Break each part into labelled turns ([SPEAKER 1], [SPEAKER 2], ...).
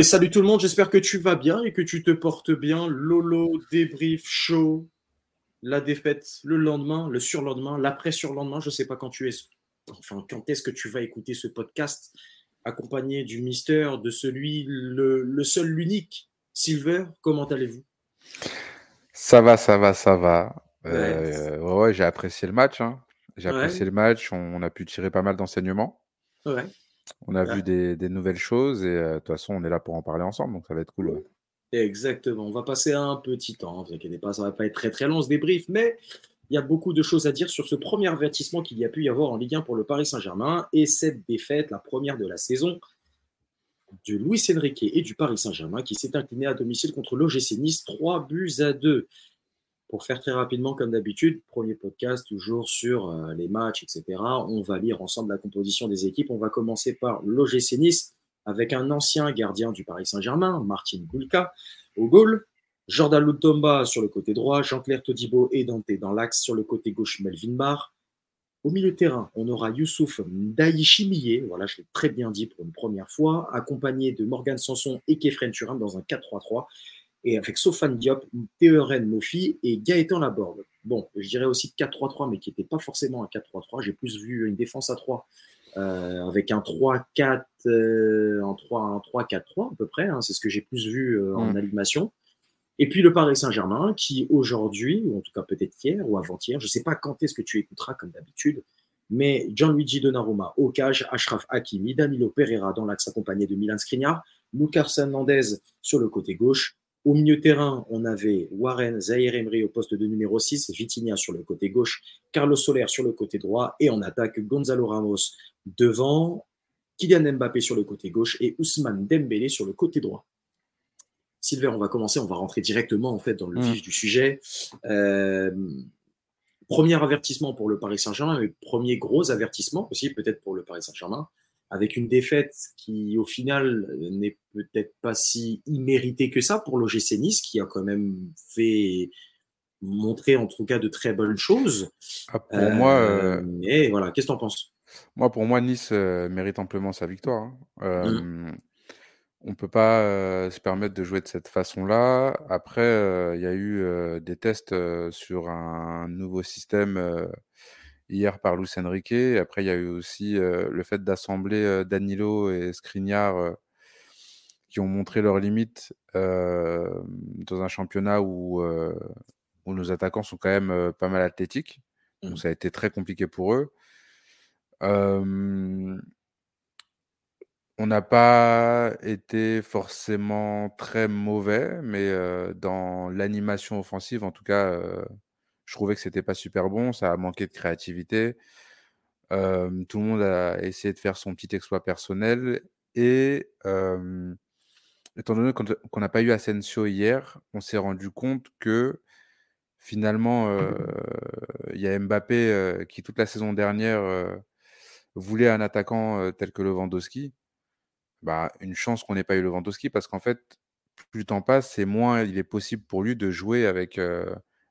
[SPEAKER 1] Et salut tout le monde, j'espère que tu vas bien et que tu te portes bien. Lolo, débrief, show, la défaite, le lendemain, le surlendemain, l'après-surlendemain, je ne sais pas quand tu es, enfin, quand est-ce que tu vas écouter ce podcast, accompagné du Mister, de celui, le, seul, l'unique, Silver, comment allez-vous?
[SPEAKER 2] Ça va, ça va, ça va. Ouais, euh, j'ai apprécié le match. Hein. J'ai apprécié le match, on, a pu tirer pas mal d'enseignements.
[SPEAKER 1] Ouais.
[SPEAKER 2] On a vu des, nouvelles choses et euh, de toute façon, on est là pour en parler ensemble, donc ça va être cool.
[SPEAKER 1] Exactement. On va passer un petit temps. Ne vous inquiétez pas, ça va pas être très très long ce débrief, mais il y a beaucoup de choses à dire sur ce premier avertissement qu'il y a pu y avoir en Ligue 1 pour le Paris Saint-Germain et cette défaite, la première de la saison, de Luis Enrique et du Paris Saint-Germain qui s'est incliné à domicile contre l'OGC Nice, 3 buts à 2. Pour faire très rapidement, comme d'habitude, premier podcast toujours sur euh, les matchs, etc. On va lire ensemble la composition des équipes. On va commencer par l'OGC Nice avec un ancien gardien du Paris Saint-Germain, Martin Goulka, au goal. Jordan Lutomba sur le côté droit, Jean-Claire Todibo et Dante dans l'axe, sur le côté gauche Melvin Barr. Au milieu de terrain, on aura Youssouf Ndaïchimiye, voilà, je l'ai très bien dit pour une première fois, accompagné de Morgan Sanson et Kefren Turin dans un 4-3-3, et avec Sofane Diop, Théoren Mofi et Gaëtan Laborde. Bon, je dirais aussi 4-3-3, mais qui n'était pas forcément un 4-3-3. J'ai plus vu une défense à 3 euh, avec un 3-4, euh, un 3-4-3 à peu près. Hein, c'est ce que j'ai plus vu euh, en mm. animation. Et puis le Paris Saint-Germain, qui aujourd'hui, ou en tout cas peut-être hier ou avant-hier, je ne sais pas quand est-ce que tu écouteras comme d'habitude, mais Gianluigi Donnarumma cage, Ashraf Hakimi, Danilo Pereira dans l'axe accompagné de Milan Skriniar, Lucas Hernandez sur le côté gauche. Au milieu terrain, on avait Warren Zahir Emery au poste de numéro 6, Vitinha sur le côté gauche, Carlos Soler sur le côté droit et en attaque Gonzalo Ramos devant, Kylian Mbappé sur le côté gauche et Ousmane Dembélé sur le côté droit. Silver, on va commencer, on va rentrer directement en fait dans le mm. vif du sujet. Euh, premier avertissement pour le Paris Saint-Germain, et premier gros avertissement aussi peut-être pour le Paris Saint-Germain, avec une défaite qui au final n'est peut-être pas si imméritée que ça pour l'OGC Nice, qui a quand même fait montrer en tout cas de très bonnes choses.
[SPEAKER 2] Ah, pour moi, euh,
[SPEAKER 1] mais voilà, qu'est-ce que tu en penses?
[SPEAKER 2] moi, pour moi, Nice euh, mérite amplement sa victoire. Hein. Mmh. On ne peut pas euh, se permettre de jouer de cette façon-là. Après, euh, il y a eu des tests sur un nouveau système hier par Luis Enrique. Après, il y a eu aussi le fait d'assembler Danilo et Skriniar qui ont montré leurs limites dans un championnat où, où nos attaquants sont quand même pas mal athlétiques. Donc, mmh. ça a été très compliqué pour eux on n'a pas été forcément très mauvais, mais dans l'animation offensive, en tout cas, je trouvais que c'était pas super bon. Ça a manqué de créativité. tout le monde a essayé de faire son petit exploit personnel. Et étant donné qu'on n'a pas eu Asensio hier, on s'est rendu compte que finalement, il y a Mbappé qui, toute la saison dernière, voulait un attaquant tel que Lewandowski, bah, une chance qu'on n'ait pas eu Lewandowski parce qu'en fait, plus le temps passe, c'est moins il est possible pour lui de jouer avec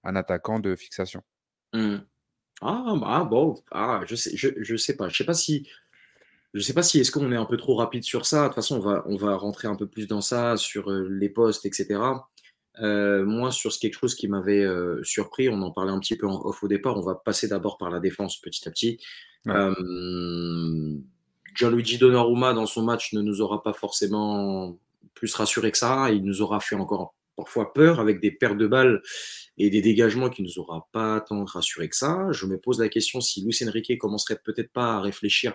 [SPEAKER 2] un attaquant de fixation.
[SPEAKER 1] Mmh. Ah, bah, bon, ah, je sais, je, je, sais pas, je sais pas si, je sais pas si est-ce qu'on est un peu trop rapide sur ça. De toute façon, on va, on va rentrer un peu plus dans ça sur les postes, etc. moi, sur quelque chose qui m'avait surpris, on en parlait un petit peu en off au départ. On va passer d'abord par la défense petit à petit. Euh, Gianluigi Donnarumma, dans son match, ne nous aura pas forcément plus rassuré que ça. Il nous aura fait encore parfois peur avec des pertes de balles et des dégagements qui nous aura pas tant rassuré que ça. Je me pose la question si Luis Enrique commencerait peut-être pas à réfléchir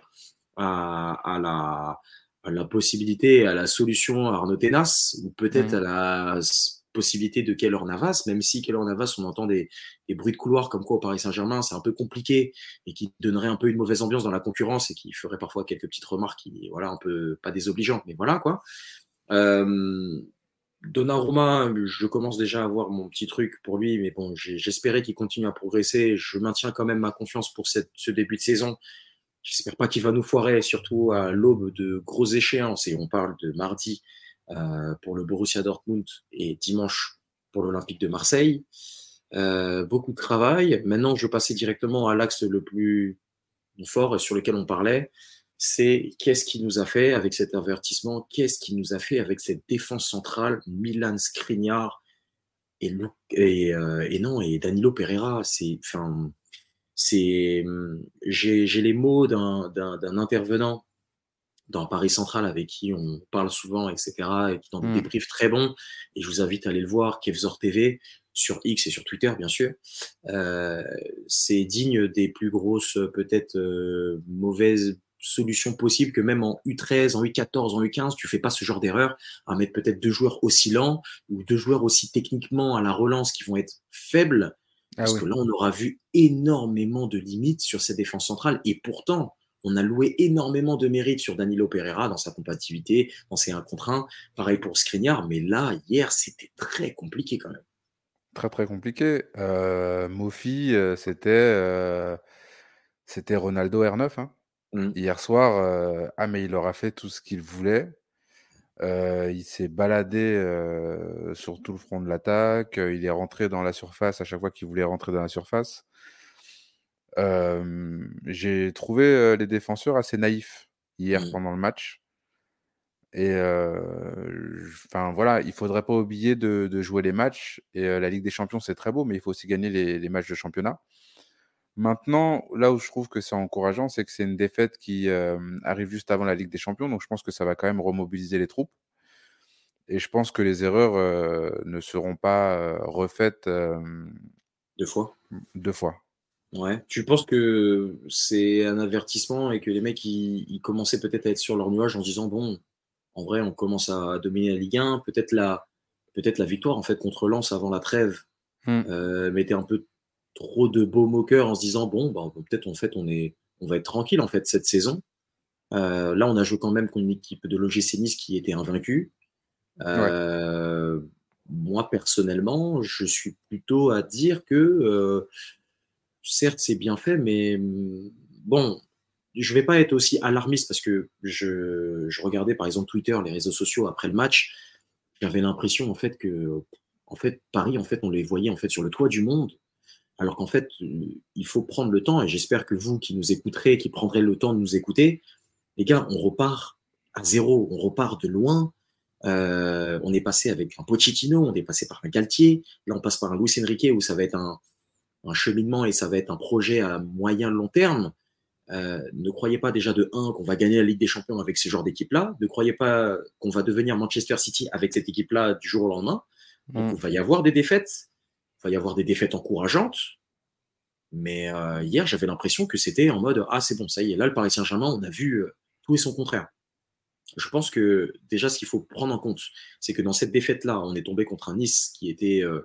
[SPEAKER 1] à, la, à la possibilité, à la solution à Arnaud Tenas, ou peut-être mmh. à la possibilité de Keller Navas, même si Keller Navas, on entend des, bruits de couloir comme quoi au Paris Saint-Germain, c'est un peu compliqué et qui donnerait un peu une mauvaise ambiance dans la concurrence et qui ferait parfois quelques petites remarques qui, voilà, un peu pas désobligeantes, mais voilà quoi. Euh, Donnarumma, je commence déjà à avoir mon petit truc pour lui, mais bon, j'espérais qu'il continue à progresser. Je maintiens quand même ma confiance pour ce début de saison. J'espère pas qu'il va nous foirer, surtout à l'aube de grosses échéances. Et on parle de mardi euh, pour le Borussia Dortmund et dimanche pour l'Olympique de Marseille. Euh, beaucoup de travail. Maintenant, je vais passer directement à l'axe le plus fort sur lequel on parlait, c'est qu'est-ce qui nous a fait avec cet avertissement, qu'est-ce qui nous a fait avec cette défense centrale, Milan Skriniar et, et, euh, et non, et Danilo Pereira. C'est, enfin, c'est, j'ai, j'ai les mots d'un, intervenant dans Paris Central avec qui on parle souvent, etc., et qui dans des mmh. débriefs très bons. Et je vous invite à aller le voir, Kevzor TV, sur X et sur Twitter, bien sûr. Euh, c'est digne des plus grosses, peut-être, euh, mauvaises solutions possibles que même en U13, en U14, en U15, tu fais pas ce genre d'erreur à mettre peut-être deux joueurs aussi lents ou deux joueurs aussi techniquement à la relance qui vont être faibles. Ah parce que là, on aura vu énormément de limites sur cette défense centrale. Et pourtant, on a loué énormément de mérite sur Danilo Pereira dans sa compatibilité, dans ses 1 contre 1. Pareil pour Skriniar, mais là, hier, c'était très compliqué quand même.
[SPEAKER 2] Très, très compliqué. Euh, Mofi, euh, c'était euh, c'était Ronaldo R9. Hein. Mmh. Hier soir, euh, ah, mais il aura fait tout ce qu'il voulait. il s'est baladé sur tout le front de l'attaque. Il est rentré dans la surface à chaque fois qu'il voulait rentrer dans la surface j'ai trouvé, les défenseurs assez naïfs hier mmh. pendant le match et enfin voilà, il faudrait pas oublier de jouer les matchs et la Ligue des champions, c'est très beau, mais il faut aussi gagner les matchs de championnat. Maintenant, là où je trouve que c'est encourageant, c'est que c'est une défaite qui, arrive juste avant la Ligue des champions, donc je pense que ça va quand même remobiliser les troupes et je pense que les erreurs, ne seront pas, refaites,
[SPEAKER 1] Deux fois?
[SPEAKER 2] deux fois.
[SPEAKER 1] Ouais. Tu penses que c'est un avertissement et que les mecs, ils, commençaient peut-être à être sur leur nuage en disant, bon, en vrai, on commence à dominer la Ligue 1, peut-être la, peut-être la victoire, en fait, contre Lens avant la trêve, mmh. euh, mettait un peu trop de beaux moqueurs en se disant, bon, bah, peut-être, en fait, on est, on va être tranquille, en fait, cette saison. Euh, là, on a joué quand même contre une équipe de l'OGC Nice qui était invaincue. Euh, moi, personnellement, je suis plutôt à dire que certes, c'est bien fait, mais mm, bon, je vais pas être aussi alarmiste parce que je, regardais par exemple Twitter, les réseaux sociaux après le match. J'avais l'impression en fait que, en fait, Paris, en fait, on les voyait en fait sur le toit du monde, alors qu'en fait, il faut prendre le temps. Et j'espère que vous qui nous écouterez, qui prendrez le temps de nous écouter, les gars, on repart à zéro, on repart de loin. Euh, on est passé avec un Pochettino, on est passé par un Galtier, là on passe par un Luis Enrique où ça va être un, un cheminement et ça va être un projet à moyen long terme. Euh, ne croyez pas déjà de 1 qu'on va gagner la Ligue des Champions avec ce genre d'équipe-là. Ne croyez pas qu'on va devenir Manchester City avec cette équipe-là du jour au lendemain. Donc, mm. il va y avoir des défaites. Va y avoir des défaites encourageantes. Mais euh, hier, j'avais l'impression que c'était en mode Ah, c'est bon, ça y est, là, le Paris Saint-Germain, on a vu euh, tout et son contraire. Je pense que déjà, ce qu'il faut prendre en compte, c'est que dans cette défaite-là, on est tombé contre un Nice qui était euh,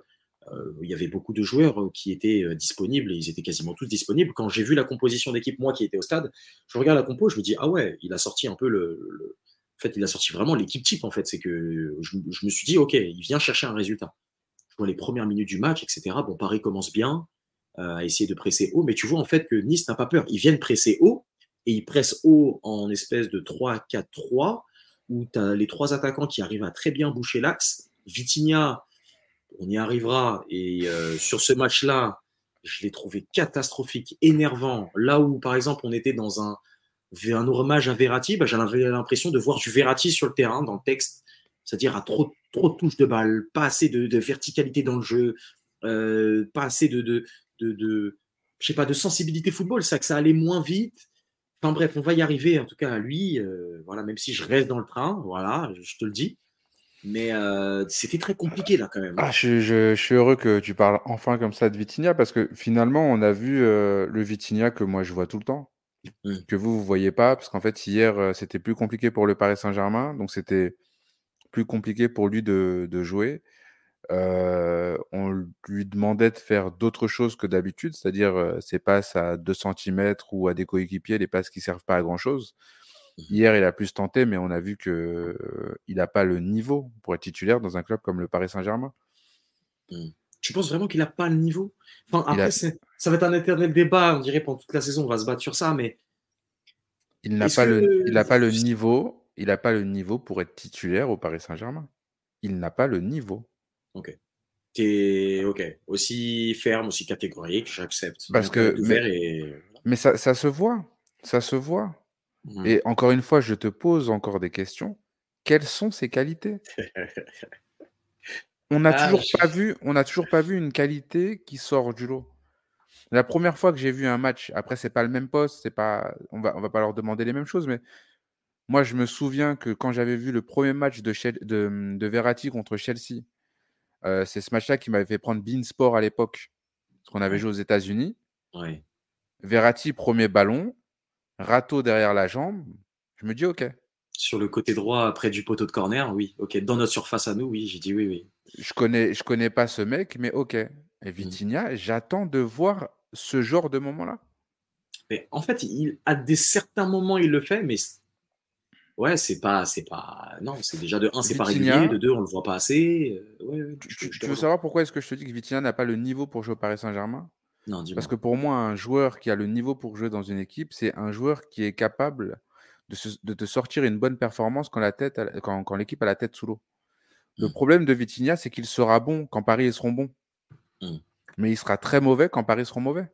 [SPEAKER 1] il y avait beaucoup de joueurs qui étaient disponibles et ils étaient quasiment tous disponibles. Quand j'ai vu la composition d'équipe, moi qui étais au stade, je regarde la compo, je me dis ah ouais, il a sorti un peu le, en fait, il a sorti vraiment l'équipe type en fait. C'est que je, me suis dit ok, il vient chercher un résultat. Je vois les premières minutes du match, etc. Bon, Paris commence bien à essayer de presser haut, mais tu vois en fait que Nice n'a pas peur. Ils viennent presser haut et ils pressent haut en espèce de 3-4-3 où tu as les trois attaquants qui arrivent à très bien boucher l'axe. Vitinha on y arrivera. Et euh, sur ce match-là, je l'ai trouvé catastrophique, énervant. Là où, par exemple, on était dans un, un hommage à Verratti, bah, j'avais l'impression de voir du Verratti sur le terrain, dans le texte, c'est-à-dire à trop, trop de touches de balle, pas assez de, verticalité dans le jeu, euh, pas assez de, de, de, je sais pas, de sensibilité football, ça que ça allait moins vite. Enfin bref, on va y arriver, en tout cas à lui, euh, voilà, même si je reste dans le train, voilà, je te le dis. Mais euh, c'était très compliqué là quand même.
[SPEAKER 2] Ah, je, suis heureux que tu parles enfin comme ça de Vitinha parce que finalement on a vu euh, le Vitinha que moi je vois tout le temps, mmh. que vous vous voyez pas parce qu'en fait hier c'était plus compliqué pour le Paris Saint-Germain donc c'était plus compliqué pour lui de, jouer. on lui demandait de faire d'autres choses que d'habitude, c'est-à-dire ses passes à 2 cm ou à des coéquipiers, les passes qui servent pas à grand chose. Mmh Hier, il a plus tenté, mais on a vu qu'il n'a pas le niveau pour être titulaire dans un club comme le Paris Saint-Germain.
[SPEAKER 1] Mmh. Tu penses vraiment qu'il n'a pas le niveau? Enfin, Après, ça va être un éternel débat, on dirait, pendant toute la saison, on va se battre sur ça, mais.
[SPEAKER 2] Il n'a pas, le, il pas le niveau. Il n'a pas le niveau pour être titulaire au Paris Saint-Germain. Il n'a pas le niveau.
[SPEAKER 1] Ok. T'es ok. Aussi ferme, aussi catégorique, j'accepte.
[SPEAKER 2] Parce que. Mais, mais ça, ça se voit. Ça se voit. Mmh. Et encore une fois, je te pose encore des questions. Quelles sont ses qualités? On n'a ah, toujours pas vu, on n'a toujours pas vu une qualité qui sort du lot. La première fois que j'ai vu un match, après c'est pas le même poste, c'est pas, on va, on va pas leur demander les mêmes choses, mais moi je me souviens que quand j'avais vu le premier match de, de, Verratti contre Chelsea, euh, c'est ce match-là qui m'avait fait prendre Beansport à l'époque, parce qu'on avait joué aux États-Unis. Verratti premier ballon, râteau derrière la jambe. Je me dis ok.
[SPEAKER 1] Sur le côté droit, près du poteau de corner, oui. Ok. Dans notre surface à nous, oui. J'ai dit oui, oui.
[SPEAKER 2] Je connais, je connais pas ce mec, mais ok. Et mmh. Vitinha, j'attends de voir ce genre de moment-là.
[SPEAKER 1] Mais en fait, il, à des certains moments, il le fait, mais ouais, c'est pas, c'est pas, non, c'est déjà de un, c'est pas régulier, de deux, on le voit pas assez.
[SPEAKER 2] Euh, tu, veux savoir pourquoi est-ce que je te dis que Vitinha n'a pas le niveau pour jouer au Paris Saint-Germain? Non, Parce que pour moi, un joueur qui a le niveau pour jouer dans une équipe, c'est un joueur qui est capable de, te sortir une bonne performance quand la tête, quand, l'équipe a la tête sous l'eau. Le mmh. problème de Vitinha, c'est qu'il sera bon quand Paris ils seront bons. Mmh mais il sera très mauvais quand Paris seront mauvais.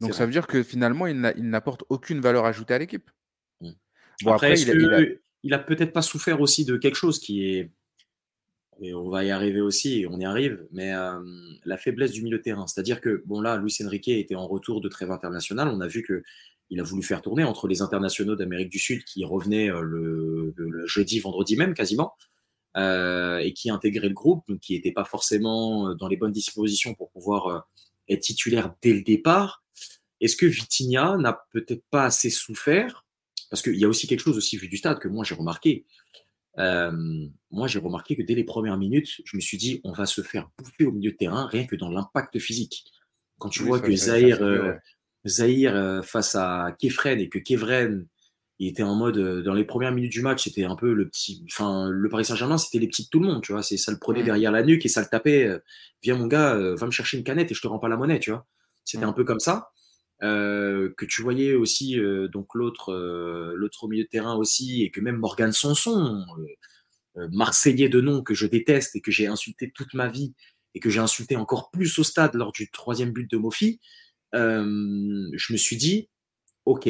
[SPEAKER 2] Donc ça veut dire que finalement, il n'apporte aucune valeur ajoutée à l'équipe.
[SPEAKER 1] Bon, après, il, a, peut-être pas souffert aussi de quelque chose qui est. Et on va y arriver aussi, on y arrive, mais la faiblesse du milieu de terrain. C'est-à-dire que, bon, là, Luis Enrique était en retour de trêve internationale. On a vu que il a voulu faire tourner entre les internationaux d'Amérique du Sud qui revenaient le, jeudi, vendredi même quasiment, euh, et qui intégrait le groupe, donc qui n'était pas forcément euh, dans les bonnes dispositions pour pouvoir euh, être titulaire dès le départ. Est-ce que Vitinha n'a peut-être pas assez souffert? Parce qu'il y a aussi quelque chose aussi vu du stade que moi j'ai remarqué. moi j'ai remarqué que dès les premières minutes, je me suis dit on va se faire bouffer au milieu de terrain rien que dans l'impact physique. Quand tu vois que Zahir, Zahir face à Kefren et que Kefren il était en mode euh, dans les premières minutes du match, c'était un peu le petit, enfin le Paris Saint-Germain, c'était les petits de tout le monde, tu vois, c'est ça le prenait mm. derrière la nuque et ça le tapait. Euh, Viens mon gars, euh, va me chercher une canette et je te rends pas la monnaie, tu vois. C'était mm. un peu comme ça. Que tu voyais aussi donc l'autre l'autre milieu de terrain aussi et que même Morgan Sanson marseillais de nom que je déteste et que j'ai insulté toute ma vie et que j'ai insulté encore plus au stade lors du troisième but de Mofi je me suis dit ok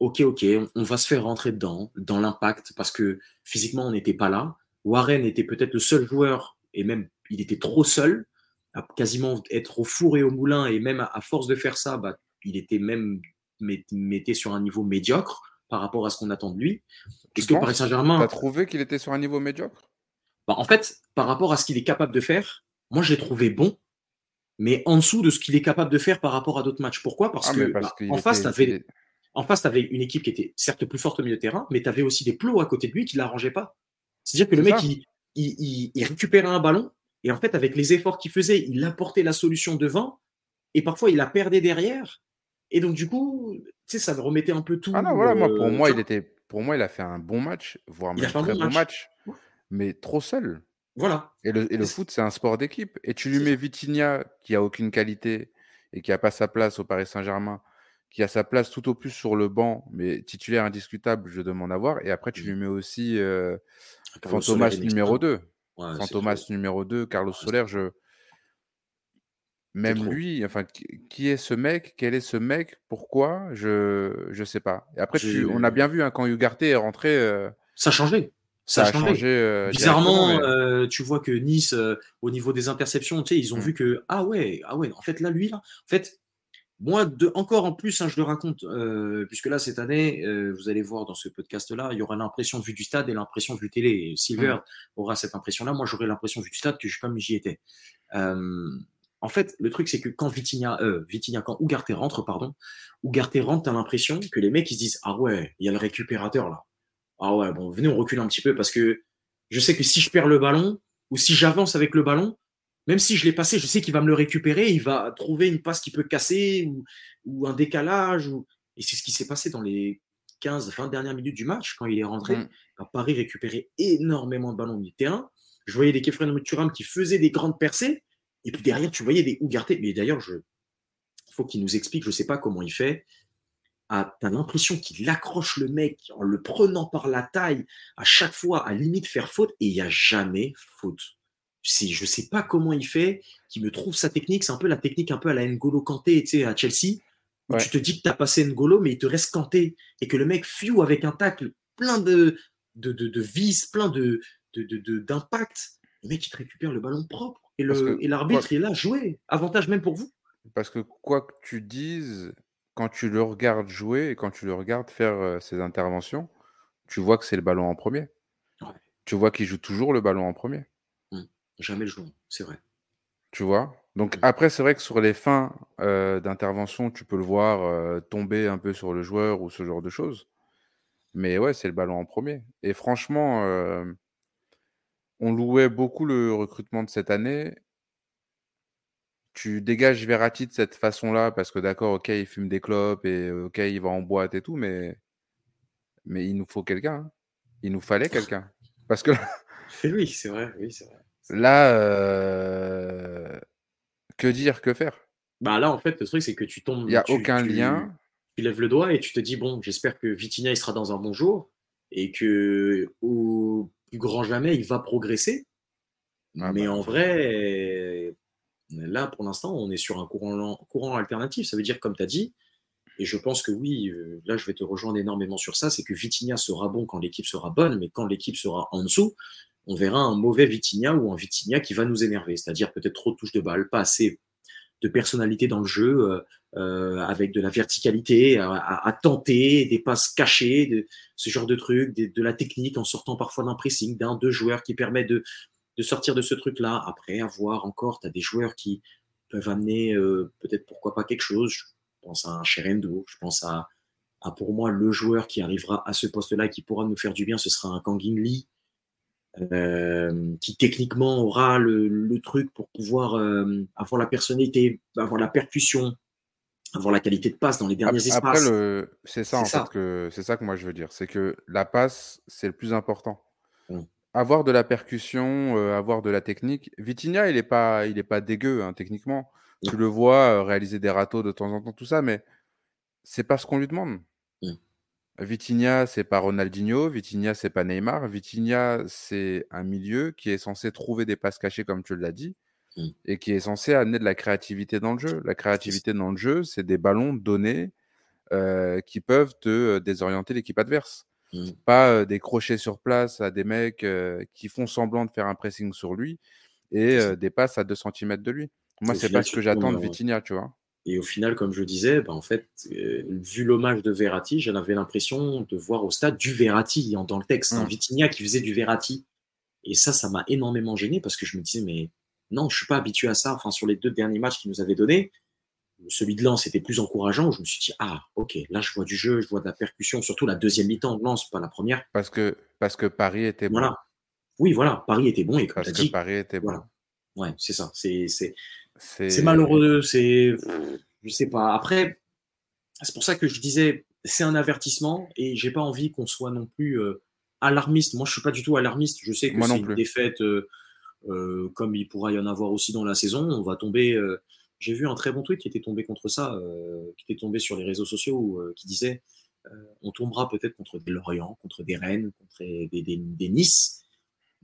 [SPEAKER 1] ok, ok, on, va se faire rentrer dedans, dans l'impact, parce que physiquement, on n'était pas là. Warren était peut-être le seul joueur, et même il était trop seul, à quasiment être au four et au moulin, et même à, force de faire ça, bah, il était même mettait sur un niveau médiocre par rapport à ce qu'on attend de lui.
[SPEAKER 2] Est-ce que Paris Saint-Germain. Tu as trouvé qu'il était sur un niveau médiocre?
[SPEAKER 1] Bah, En fait, par rapport à ce qu'il est capable de faire, moi, je l'ai trouvé bon, mais en dessous de ce qu'il est capable de faire par rapport à d'autres matchs. Pourquoi? Parce ah, que bah, en face, tu avais, en face, tu avais une équipe qui était certes plus forte au milieu de terrain, mais tu avais aussi des plots à côté de lui qui ne l'arrangeaient pas. C'est-à-dire que le mec, il, récupérait un ballon, et en fait, avec les efforts qu'il faisait, il apportait la solution devant, et parfois, il la perdait derrière. Et donc, du coup, tu sais, ça remettait un peu tout.
[SPEAKER 2] Ah non, voilà, moi, pour, euh, moi, il était, pour moi, il a fait un bon match, voire même un très bon match. mais trop seul.
[SPEAKER 1] Voilà.
[SPEAKER 2] Et le, et le foot, c'est un sport d'équipe. Et tu lui mets Vitinha, qui a aucune qualité et qui n'a pas sa place au Paris Saint-Germain, qui a sa place tout au plus sur le banc, mais titulaire indiscutable, je demande à voir. Et après, tu mmh. lui mets aussi euh, Fantomas numéro 2. Fantomas numéro 2, Carlos Soler, je... Même lui, enfin, qui est ce mec Quel est ce mec Pourquoi Je ne sais pas. Et après, tu... on a bien vu hein, quand Ugarte est rentré. Euh,
[SPEAKER 1] ça a changé. Ça, a changé. Euh, Bizarrement, tu vois que Nice, au niveau des interceptions, tu sais, ils ont mmh. vu que ah ouais, ah ouais, en fait là, lui là, en fait, moi, de, encore en plus, hein, je le raconte, euh, puisque là, cette année, euh, vous allez voir dans ce podcast-là, il y aura l'impression vue du stade et l'impression vue télé. Silver mmh. aura cette impression-là. Moi, j'aurai l'impression vue du stade que je, comme j'y étais. Euh, en fait, le truc, c'est que quand Vitinha, Vitinha, quand Ugarte rentre, pardon, Ugarte rentre, t'as l'impression que les mecs, ils se disent, ah ouais, il y a le récupérateur là. Ah ouais, bon, venez, on recule un petit peu parce que je sais que si je perds le ballon ou si j'avance avec le ballon, même si je l'ai passé, je sais qu'il va me le récupérer, il va trouver une passe qui peut casser ou, un décalage. Et c'est ce qui s'est passé dans les 15-20 dernières minutes du match quand il est rentré. Mm. Paris récupérait énormément de ballons du terrain. Je voyais des Kefren Muturam qui faisaient des grandes percées. Et puis derrière, tu voyais des Ougarté. Mais d'ailleurs, je... il faut qu'il nous explique, je ne sais pas comment il fait. Ah, tu as l'impression qu'il accroche le mec en le prenant par la taille à chaque fois, à limite faire faute, et il n'y a jamais faute je ne sais pas comment il fait, qui me trouve sa technique. C'est un peu la technique un peu à la N'Golo Kanté, tu sais, à Chelsea. où tu te dis que tu as passé N'Golo, mais il te reste Kanté, et que le mec fuit avec un tacle plein de, de, de, vis, plein de, d'impact. Le mec, il te récupère le ballon propre. Et, l'arbitre est là, jouer. Avantage même pour vous.
[SPEAKER 2] Parce que quoi que tu dises, quand tu le regardes jouer et quand tu le regardes faire euh, ses interventions, tu vois que c'est le ballon en premier. Tu vois qu'il joue toujours le ballon en premier.
[SPEAKER 1] Mmh. Jamais le joueur, c'est vrai.
[SPEAKER 2] Tu vois? Donc mmh. après, c'est vrai que sur les fins euh, d'intervention, tu peux le voir euh, tomber un peu sur le joueur ou ce genre de choses. Mais ouais, c'est le ballon en premier. Et franchement, on louait beaucoup le recrutement de cette année tu dégages Verratti de cette façon-là parce que d'accord, ok, il fume des clopes et ok, il va en boîte et tout, mais, mais il nous faut quelqu'un. Hein. Il nous fallait quelqu'un. Parce que
[SPEAKER 1] oui, c'est vrai, oui, c'est vrai.
[SPEAKER 2] Là, euh, que dire, que faire?
[SPEAKER 1] Bah là, en fait, le truc, c'est que tu tombes.
[SPEAKER 2] Il n'y a aucun lien.
[SPEAKER 1] Tu lèves le doigt et tu te dis bon, j'espère que Vitinha il sera dans un bon jour et que au plus grand jamais il va progresser. Ah mais bah, en vrai, Là, pour l'instant, on est sur un courant, courant alternatif. Ça veut dire, comme tu as dit, et je pense que oui, euh, là, je vais te rejoindre énormément sur ça, c'est que Vitinha sera bon quand l'équipe sera bonne, mais quand l'équipe sera en dessous, on verra un mauvais Vitinha ou un Vitinha qui va nous énerver. C'est-à-dire peut-être trop de touches de balle, pas assez de personnalité dans le jeu, euh, euh, avec de la verticalité, à, tenter, des passes cachées, de, ce genre de trucs, de, la technique en sortant parfois d'un pressing, d'un, deux joueurs qui permettent de, de sortir de ce truc-là. Après, avoir encore, tu des joueurs qui peuvent amener euh, peut-être pourquoi pas quelque chose. Je pense à un Sherendo, je pense à, à, pour moi le joueur qui arrivera à ce poste-là et qui pourra nous faire du bien, ce sera un Kangin Lee. Euh, qui techniquement aura le, truc pour pouvoir euh, avoir la personnalité, avoir la percussion, avoir la qualité de passe dans les derniers espaces.
[SPEAKER 2] Après, c'est ça en fait que c'est ça que moi je veux dire, c'est que la passe c'est le plus important. Mmh. Avoir de la percussion, euh, avoir de la technique. Vitinha, il est pas il est pas dégueu, hein, techniquement. Tu le vois, réaliser des râteaux de temps en temps, tout ça, mais c'est pas ce qu'on lui demande. Mmh. Vitinha, c'est pas Ronaldinho, Vitinha, c'est pas Neymar. Vitinha, c'est un milieu qui est censé trouver des passes cachées, comme tu l'as dit, mmh. et qui est censé amener de la créativité dans le jeu. La créativité dans le jeu, c'est des ballons donnés, euh, qui peuvent te, désorienter l'équipe adverse. Mmh. Pas des crochets sur place à des mecs qui font semblant de faire un pressing sur lui et des passes à 2 cm de lui. Moi, c'est pas ce que j'attends de Vitinha, tu vois.
[SPEAKER 1] Et au final, comme je disais, bah, en fait, vu l'hommage de Verratti, j'en avais l'impression de voir au stade du Verratti dans le texte, un mmh. Vitinha qui faisait du Verratti. Et ça, ça m'a énormément gêné parce que je me disais, mais non, je suis pas habitué à ça. Enfin, sur les deux derniers matchs qu'il nous avait donnés, celui de Lens était plus encourageant. Je me suis dit, ah, ok, là, je vois du jeu, je vois de la percussion, surtout la deuxième mi-temps de Lens, pas la première.
[SPEAKER 2] Parce que, parce que Paris était
[SPEAKER 1] bon. Voilà. Oui, voilà, Paris était bon. Et comme
[SPEAKER 2] parce que Paris était bon.
[SPEAKER 1] Ouais, c'est ça. C'est malheureux. C'est. Je sais pas. Après, c'est pour ça que je disais, c'est un avertissement et j'ai pas envie qu'on soit non plus euh, alarmiste. Moi, je suis pas du tout alarmiste. Je sais que c'est une défaite, euh, euh, comme il pourra y en avoir aussi dans la saison. On va tomber j'ai vu un très bon tweet qui était tombé contre ça, qui était tombé sur les réseaux sociaux, qui disait on tombera peut-être contre des Lorient, contre des Rennes, contre des, Nice,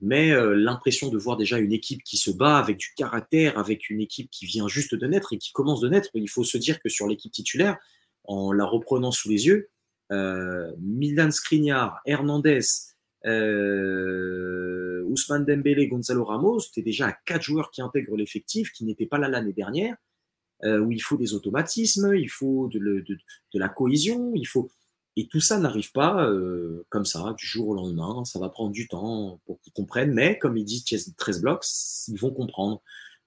[SPEAKER 1] mais l'impression de voir déjà une équipe qui se bat avec du caractère, avec une équipe qui vient juste de naître et qui commence de naître. Il faut se dire que sur l'équipe titulaire, en la reprenant sous les yeux, Milan Skriniar, Hernandez, euh, Ousmane Dembélé, Gonzalo Ramos, c'était déjà à quatre joueurs qui intègrent l'effectif, qui n'étaient pas là l'année dernière, euh, où il faut des automatismes, il faut de, la cohésion, il faut et tout ça n'arrive pas euh, comme ça du jour au lendemain. Ça va prendre du temps pour qu'ils comprennent, mais comme il dit 13 blocs, ils vont comprendre.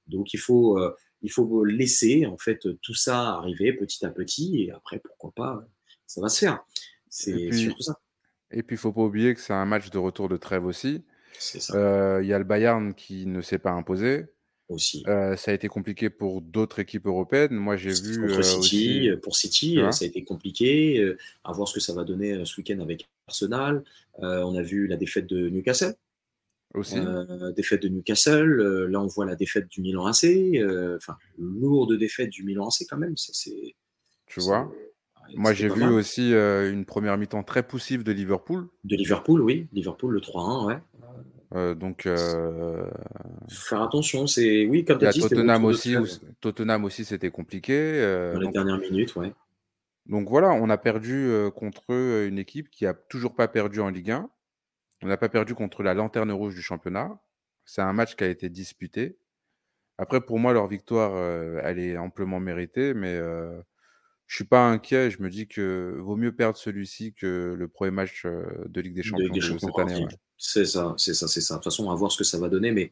[SPEAKER 1] Donc il faut euh, il faut laisser en fait tout ça arriver petit à petit et après pourquoi pas ça va se faire. C'est surtout ça.
[SPEAKER 2] Et puis, il faut pas oublier que c'est un match de retour de trêve aussi. Euh, il y a le Bayern qui ne s'est pas imposé.
[SPEAKER 1] Aussi.
[SPEAKER 2] Euh, ça a été compliqué pour d'autres équipes européennes. Moi, j'ai vu.
[SPEAKER 1] Contre euh, City, pour City, ça a été compliqué. à voir ce que ça va donner ce week-end avec Arsenal. on a vu la défaite de Newcastle.
[SPEAKER 2] Aussi.
[SPEAKER 1] défaite de Newcastle. là, on voit la défaite du Milan AC. Enfin, lourde défaite du Milan AC quand même. Ça, c'est.
[SPEAKER 2] Tu vois? moi, j'ai vu aussi une première mi-temps très poussive de Liverpool.
[SPEAKER 1] De Liverpool, oui. Liverpool, le 3-1, ouais.
[SPEAKER 2] Euh, donc, euh...
[SPEAKER 1] faire attention, c'est oui, comme
[SPEAKER 2] tu as dit. Tottenham aussi, Tottenham aussi, c'était compliqué.
[SPEAKER 1] Euh, Dans les dernières minutes, ouais.
[SPEAKER 2] Donc voilà, on a perdu contre une équipe qui a toujours pas perdu en Ligue 1. On n'a pas perdu contre la lanterne rouge du championnat. C'est un match qui a été disputé. Après, pour moi, leur victoire, elle est amplement méritée, mais je suis pas inquiet. Je me dis que vaut mieux perdre celui-ci que le premier match de Ligue des Champions, de cette année.
[SPEAKER 1] C'est ça, c'est ça, c'est ça. De toute façon, on va voir ce que ça va donner, mais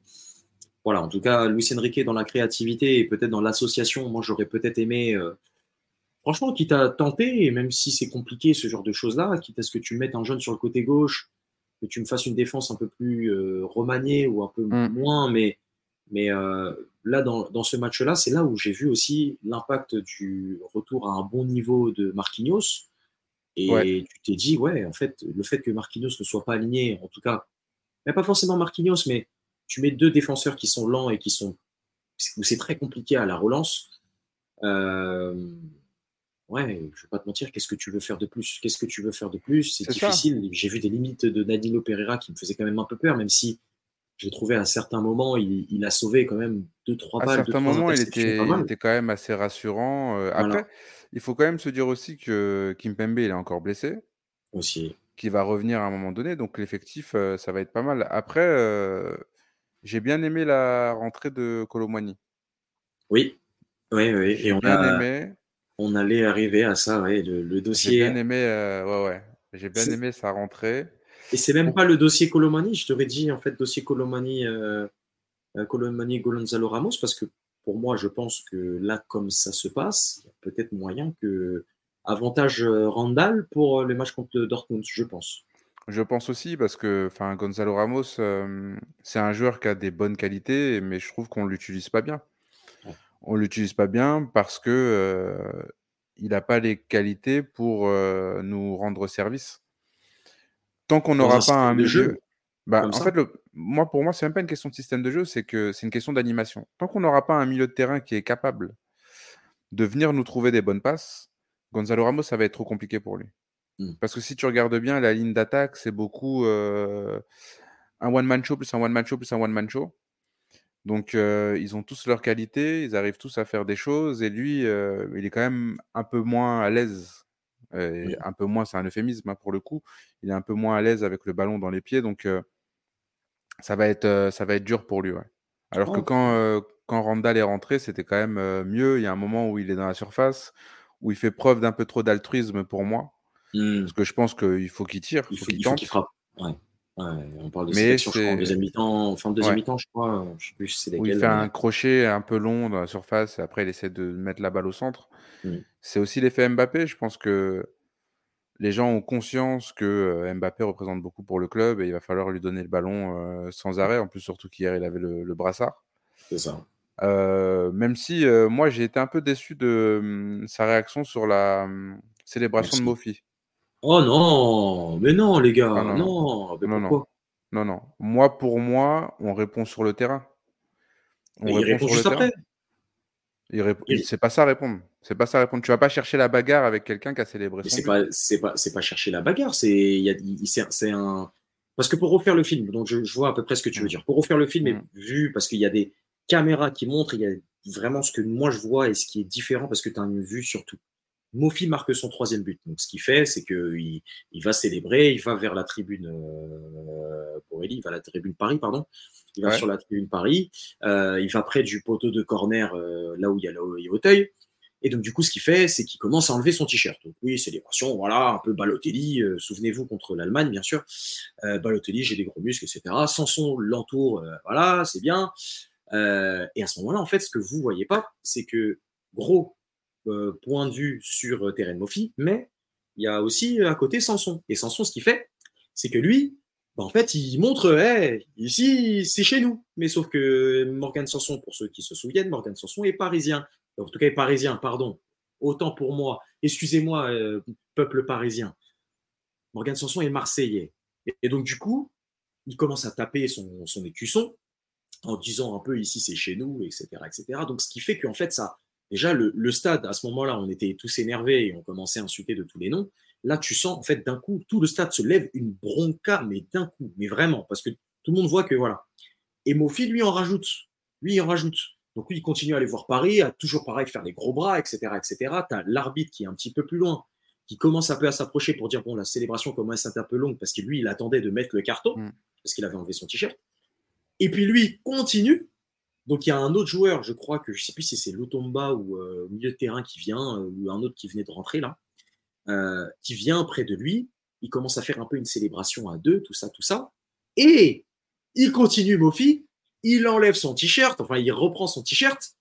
[SPEAKER 1] voilà, en tout cas, Luis Enrique dans la créativité et peut-être dans l'association, moi j'aurais peut-être aimé, euh, franchement, quitte à tenter, et même si c'est compliqué ce genre de choses-là, quitte à ce que tu mettes un jeune sur le côté gauche, que tu me fasses une défense un peu plus euh, remaniée ou un peu mm. moins, mais, mais euh, là, dans, dans ce match-là, c'est là où j'ai vu aussi l'impact du retour à un bon niveau de Marquinhos. Et tu t'es dit, ouais, en fait, le fait que Marquinhos ne soit pas aligné, en tout cas, mais pas forcément Marquinhos, mais tu mets deux défenseurs qui sont lents et qui sont où c'est très compliqué à la relance. Euh, ouais, je vais pas te mentir, qu'est-ce que tu veux faire de plus? Qu'est-ce que tu veux faire de plus? C'est difficile. J'ai vu des limites de Danilo Pereira qui me faisaient quand même un peu peur, même si j'ai trouvé à certains moments, il, il, a sauvé quand même deux, trois balles.
[SPEAKER 2] À certains moments, il était, il était, quand même assez rassurant. Euh, après, il faut quand même se dire aussi que Kimpembe, il est encore blessé.
[SPEAKER 1] Aussi.
[SPEAKER 2] Qui va revenir à un moment donné. Donc, l'effectif, euh, ça va être pas mal. Après, euh, j'ai bien aimé la rentrée de Colomani.
[SPEAKER 1] Oui, oui, oui. Et on a aimé. On allait arriver à ça, ouais, le, dossier.
[SPEAKER 2] J'ai bien aimé, ouais, ouais. J'ai bien aimé sa rentrée.
[SPEAKER 1] Et c'est même pas le dossier Colomani, je t'aurais dit en fait dossier Colomani, euh, euh Colomani Gonzalo Ramos, parce que pour moi, je pense que là, comme ça se passe, il y a peut-être moyen que avantage euh, Randall pour les matchs contre Dortmund, je pense.
[SPEAKER 2] Je pense aussi parce que enfin, Gonzalo Ramos, c'est un joueur qui a des bonnes qualités, mais je trouve qu'on ne l'utilise pas bien. On ne l'utilise pas bien parce que il n'a pas les qualités pour nous rendre service. Tant qu'on n'aura pas un milieu. Jeu, bah, en fait, moi, pour moi, c'est même pas une question de système de jeu, c'est que c'est une question d'animation. Tant qu'on n'aura pas un milieu de terrain qui est capable de venir nous trouver des bonnes passes, Gonzalo Ramos, ça va être trop compliqué pour lui. Mmh. Parce que si tu regardes bien, la ligne d'attaque, c'est beaucoup un one-man show plus un one-man show plus un one-man show. Donc, ils ont tous leurs qualités, ils arrivent tous à faire des choses, et lui, il est quand même un peu moins à l'aise. Un peu moins, c'est un euphémisme hein, pour le coup. Il est un peu moins à l'aise avec le ballon dans les pieds, donc ça, va être, ça va être dur pour lui. Alors que oh. quand, quand Randall est rentré, c'était quand même mieux. Il y a un moment où il est dans la surface, où il fait preuve d'un peu trop d'altruisme pour moi. Mmh. Parce que je pense qu'il faut qu'il tire, il faut, qu'il tente.
[SPEAKER 1] frappe. Ouais. On parle de Mais je crois, en deuxième mi-temps, en fin de deuxième mi-temps, je crois. Je sais plus si c'est
[SPEAKER 2] Où il fait un crochet un peu long dans la surface et après il essaie de mettre la balle au centre. Mmh. C'est aussi l'effet Mbappé. Je pense que les gens ont conscience que euh, Mbappé représente beaucoup pour le club et il va falloir lui donner le ballon euh, sans arrêt. En plus, surtout qu'hier, il avait le, brassard.
[SPEAKER 1] C'est ça.
[SPEAKER 2] Euh, même si moi, j'ai été un peu déçu de hum, sa réaction sur la hum, célébration de Mofi.
[SPEAKER 1] Oh non, mais non, les gars, ah non, non,
[SPEAKER 2] non, non, non, Moi, pour moi, on répond sur le terrain.
[SPEAKER 1] On répond, il répond juste après.
[SPEAKER 2] C'est pas ça répondre. C'est pas ça répondre. Tu vas pas chercher la bagarre avec quelqu'un qui a célébré.
[SPEAKER 1] C'est pas, c'est pas, c'est pas chercher la bagarre. C'est, c'est un. Parce que pour refaire le film, donc je, vois à peu près ce que tu veux mm. dire. Pour refaire le film, mm. vu parce qu'il y a des caméras qui montrent, il y a vraiment ce que moi je vois et ce qui est différent parce que tu as une vue sur tout. Mofi marque son troisième but. Donc, ce qu'il fait, c'est qu'il il va célébrer, il va vers la tribune euh, pour Eli, il va à la tribune Paris, pardon. Il va sur la tribune Paris, euh, il va près du poteau de corner, euh, là où il y a le fauteuil. Et donc, du coup, ce qu'il fait, c'est qu'il commence à enlever son t-shirt. Donc, oui, célébration, voilà, un peu Balotelli. Souvenez-vous contre l'Allemagne, bien sûr. Balotelli, j'ai des gros muscles, etc. Sanson l'entoure, voilà, c'est bien. et à ce moment-là, en fait, ce que vous voyez pas, c'est que gros point de vue sur euh, Terren Mofi, mais il y a aussi euh, à côté Samson. Et Samson, ce qu'il fait, c'est que lui, bah, en fait, il montre, ici, c'est chez nous. Mais sauf que Morgan Sanson, pour ceux qui se souviennent, Morgan Sanson est parisien. En tout cas, est parisien, pardon. Autant pour moi. Excusez-moi, peuple parisien. Morgan Sanson est marseillais. Et, donc, du coup, il commence à taper son, son écusson en disant un peu ici, c'est chez nous, etc., etc. Donc, ce qui fait qu'en fait, ça, Déjà, le, stade, à ce moment-là, on était tous énervés et on commençait à insulter de tous les noms. Là, tu sens, en fait, d'un coup, tout le stade se lève une bronca, mais d'un coup, mais vraiment, parce que tout le monde voit que, voilà. Et Mofi, lui, en rajoute. Lui, il en rajoute. Donc lui, il continue à aller voir Paris, à toujours pareil faire des gros bras, etc. etc. Tu as l'arbitre qui est un petit peu plus loin, qui commence un peu à s'approcher pour dire bon, la célébration commence à être un peu longue parce que lui, il attendait de mettre le carton,
[SPEAKER 2] Mm.
[SPEAKER 1] parce qu'il avait enlevé son t-shirt. Et puis lui continue. Donc il y a un autre joueur, je crois que je sais plus si c'est Lotomba ou euh, milieu de terrain qui vient, euh, ou un autre qui venait de rentrer là, euh, qui vient près de lui. Il commence à faire un peu une célébration à deux, tout ça, tout ça. Et il continue, Mofi. Il enlève son t-shirt, enfin il reprend son t-shirt.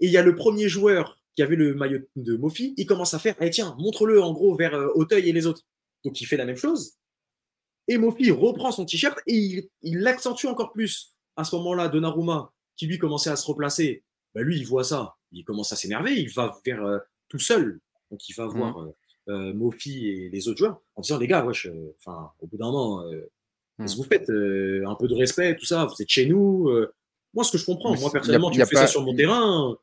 [SPEAKER 1] Et il y a le premier joueur qui avait le maillot de Mofi. Il commence à faire, eh, tiens, montre-le en gros vers Auteuil et les autres. Donc il fait la même chose. Et Mofi reprend son t-shirt et il, il l'accentue encore plus. À ce moment-là, Donnarumma, qui lui commençait à se replacer, bah, lui, il voit ça. Il commence à s'énerver. Il va vers euh, tout seul. Donc il va voir euh, euh, Mofi et les autres joueurs en disant, les gars, wesh, enfin, au bout d'un moment, euh,
[SPEAKER 2] Mm.
[SPEAKER 1] qu'est-ce que vous faites Un peu de respect, tout ça. Vous êtes chez nous. moi, ce que je comprends,
[SPEAKER 2] Mais
[SPEAKER 1] moi personnellement,
[SPEAKER 2] a-
[SPEAKER 1] tu me fais ça sur mon terrain.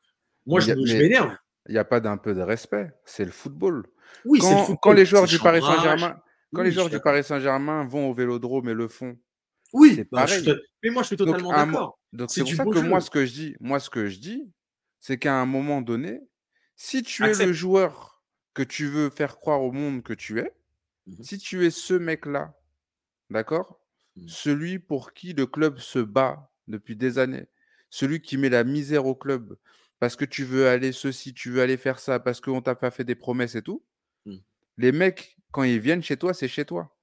[SPEAKER 1] Moi, je,
[SPEAKER 2] a-
[SPEAKER 1] m'énerve.
[SPEAKER 2] Il n'y a pas d'un peu de respect, c'est le football.
[SPEAKER 1] Oui, c'est le
[SPEAKER 2] Quand,
[SPEAKER 1] football,
[SPEAKER 2] quand les joueurs du Paris. Saint-Germain, quand
[SPEAKER 1] Oui,
[SPEAKER 2] les joueurs du. Paris Saint-Germain vont au Vélodrome et le font,
[SPEAKER 1] Oui, bah, je mais moi, je suis totalement d'accord.
[SPEAKER 2] donc
[SPEAKER 1] C'est
[SPEAKER 2] pour ça que moi ce que je dis, moi ce que je dis, c'est qu'à un moment donné, si tu es le joueur que tu veux faire croire au monde que tu es,
[SPEAKER 1] Mhm.
[SPEAKER 2] si tu es ce mec-là, d'accord,
[SPEAKER 1] Mhm.
[SPEAKER 2] celui pour qui le club se bat depuis des années, celui qui met la misère au club parce que tu veux aller ceci, tu veux aller faire ça, parce qu'on t'a pas fait des promesses et tout,
[SPEAKER 1] Mhm.
[SPEAKER 2] les mecs quand ils viennent chez toi, c'est chez toi.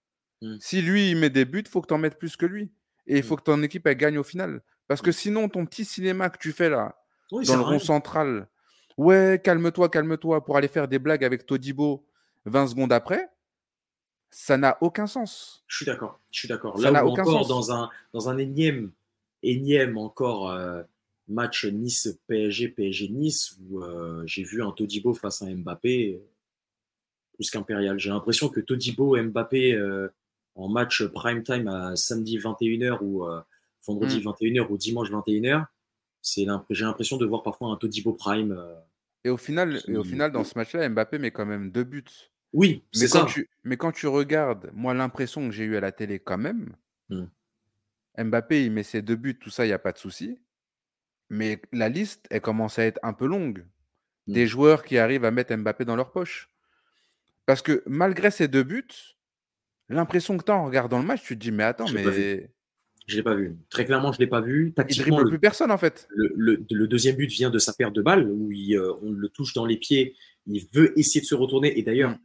[SPEAKER 1] Mhm.
[SPEAKER 2] Si lui il met des buts, faut que tu en mettes plus que lui. Et il faut
[SPEAKER 1] Mhm.
[SPEAKER 2] que ton équipe elle gagne au final. Parce que
[SPEAKER 1] Mhm.
[SPEAKER 2] sinon, ton petit cinéma que tu fais là,
[SPEAKER 1] Oui,
[SPEAKER 2] dans le rond central, ouais, calme-toi, calme-toi, pour aller faire des blagues avec Todibo 20 secondes après, ça n'a aucun sens.
[SPEAKER 1] Je suis d'accord. Je suis d'accord. Là où
[SPEAKER 2] aucun
[SPEAKER 1] encore
[SPEAKER 2] sens.
[SPEAKER 1] dans un dans un énième énième encore euh, match Nice PSG PSG Nice où euh, j'ai vu un Todibo face à Mbappé euh, plus qu'impérial. J'ai l'impression que Todibo Mbappé euh, en match prime time à samedi 21h ou euh, vendredi
[SPEAKER 2] Mm.
[SPEAKER 1] 21h ou dimanche 21h, c'est j'ai l'impression de voir parfois un Todibo prime. euh,
[SPEAKER 2] Et au final, et au final dans ce match-là, Mbappé met quand même deux buts.
[SPEAKER 1] Oui,
[SPEAKER 2] Mais
[SPEAKER 1] c'est
[SPEAKER 2] quand,
[SPEAKER 1] ça.
[SPEAKER 2] tu, mais quand tu regardes, moi, l'impression que j'ai eue à la télé quand même,
[SPEAKER 1] Mm.
[SPEAKER 2] Mbappé, il met ses deux buts, tout ça, il n'y a pas de souci. Mais la liste, elle commence à être un peu longue.
[SPEAKER 1] Mm.
[SPEAKER 2] Des joueurs qui arrivent à mettre Mbappé dans leur poche. Parce que malgré ces deux buts, l'impression que tu as en regardant le match, tu te dis, mais attends,
[SPEAKER 1] Je
[SPEAKER 2] mais
[SPEAKER 1] Je l'ai pas vu. Très clairement, je l'ai pas vu.
[SPEAKER 2] il
[SPEAKER 1] Tactiquement, le
[SPEAKER 2] plus personne en fait.
[SPEAKER 1] le, le- le deuxième but vient de sa perte de balle, où il, euh, on le touche dans les pieds, il veut essayer de se retourner. Et d'ailleurs,
[SPEAKER 2] Mm.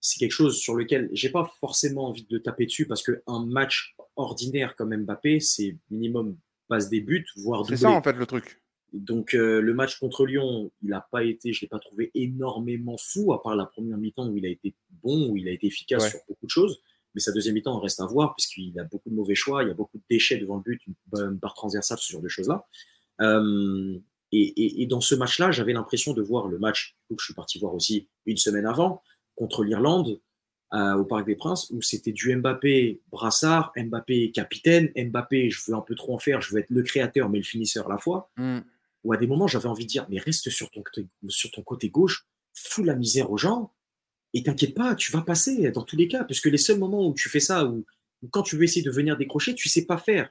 [SPEAKER 1] c'est quelque chose sur lequel j'ai pas forcément envie de taper dessus, parce qu'un match ordinaire comme Mbappé, c'est minimum passe des buts, voire
[SPEAKER 2] C'est
[SPEAKER 1] doublé.
[SPEAKER 2] ça en fait le truc.
[SPEAKER 1] Donc euh, le match contre Lyon, il n'a pas été, je l'ai pas trouvé énormément fou, à part la première mi-temps où il a été bon, où il a été efficace
[SPEAKER 2] Ouais.
[SPEAKER 1] sur beaucoup de choses. Mais sa deuxième mi-temps reste à voir, puisqu'il a beaucoup de mauvais choix, il y a beaucoup de déchets devant le but, une bonne barre transversale, ce genre de choses-là. Euh, et, et- et dans ce match-là, j'avais l'impression de voir le match que je suis parti voir aussi une semaine avant, contre l'Irlande, euh, au Parc des Princes, où c'était du Mbappé brassard, Mbappé capitaine, Mbappé, je veux un peu trop en faire, je veux être le créateur, mais le finisseur à la fois
[SPEAKER 2] Mm.
[SPEAKER 1] Où à des moments j'avais envie de dire mais reste sur ton, côté- sur ton côté gauche, fous la misère aux gens et t'inquiète pas, tu vas passer dans tous les cas, puisque les seuls moments où tu fais ça, où quand tu veux essayer de venir décrocher, tu sais pas faire.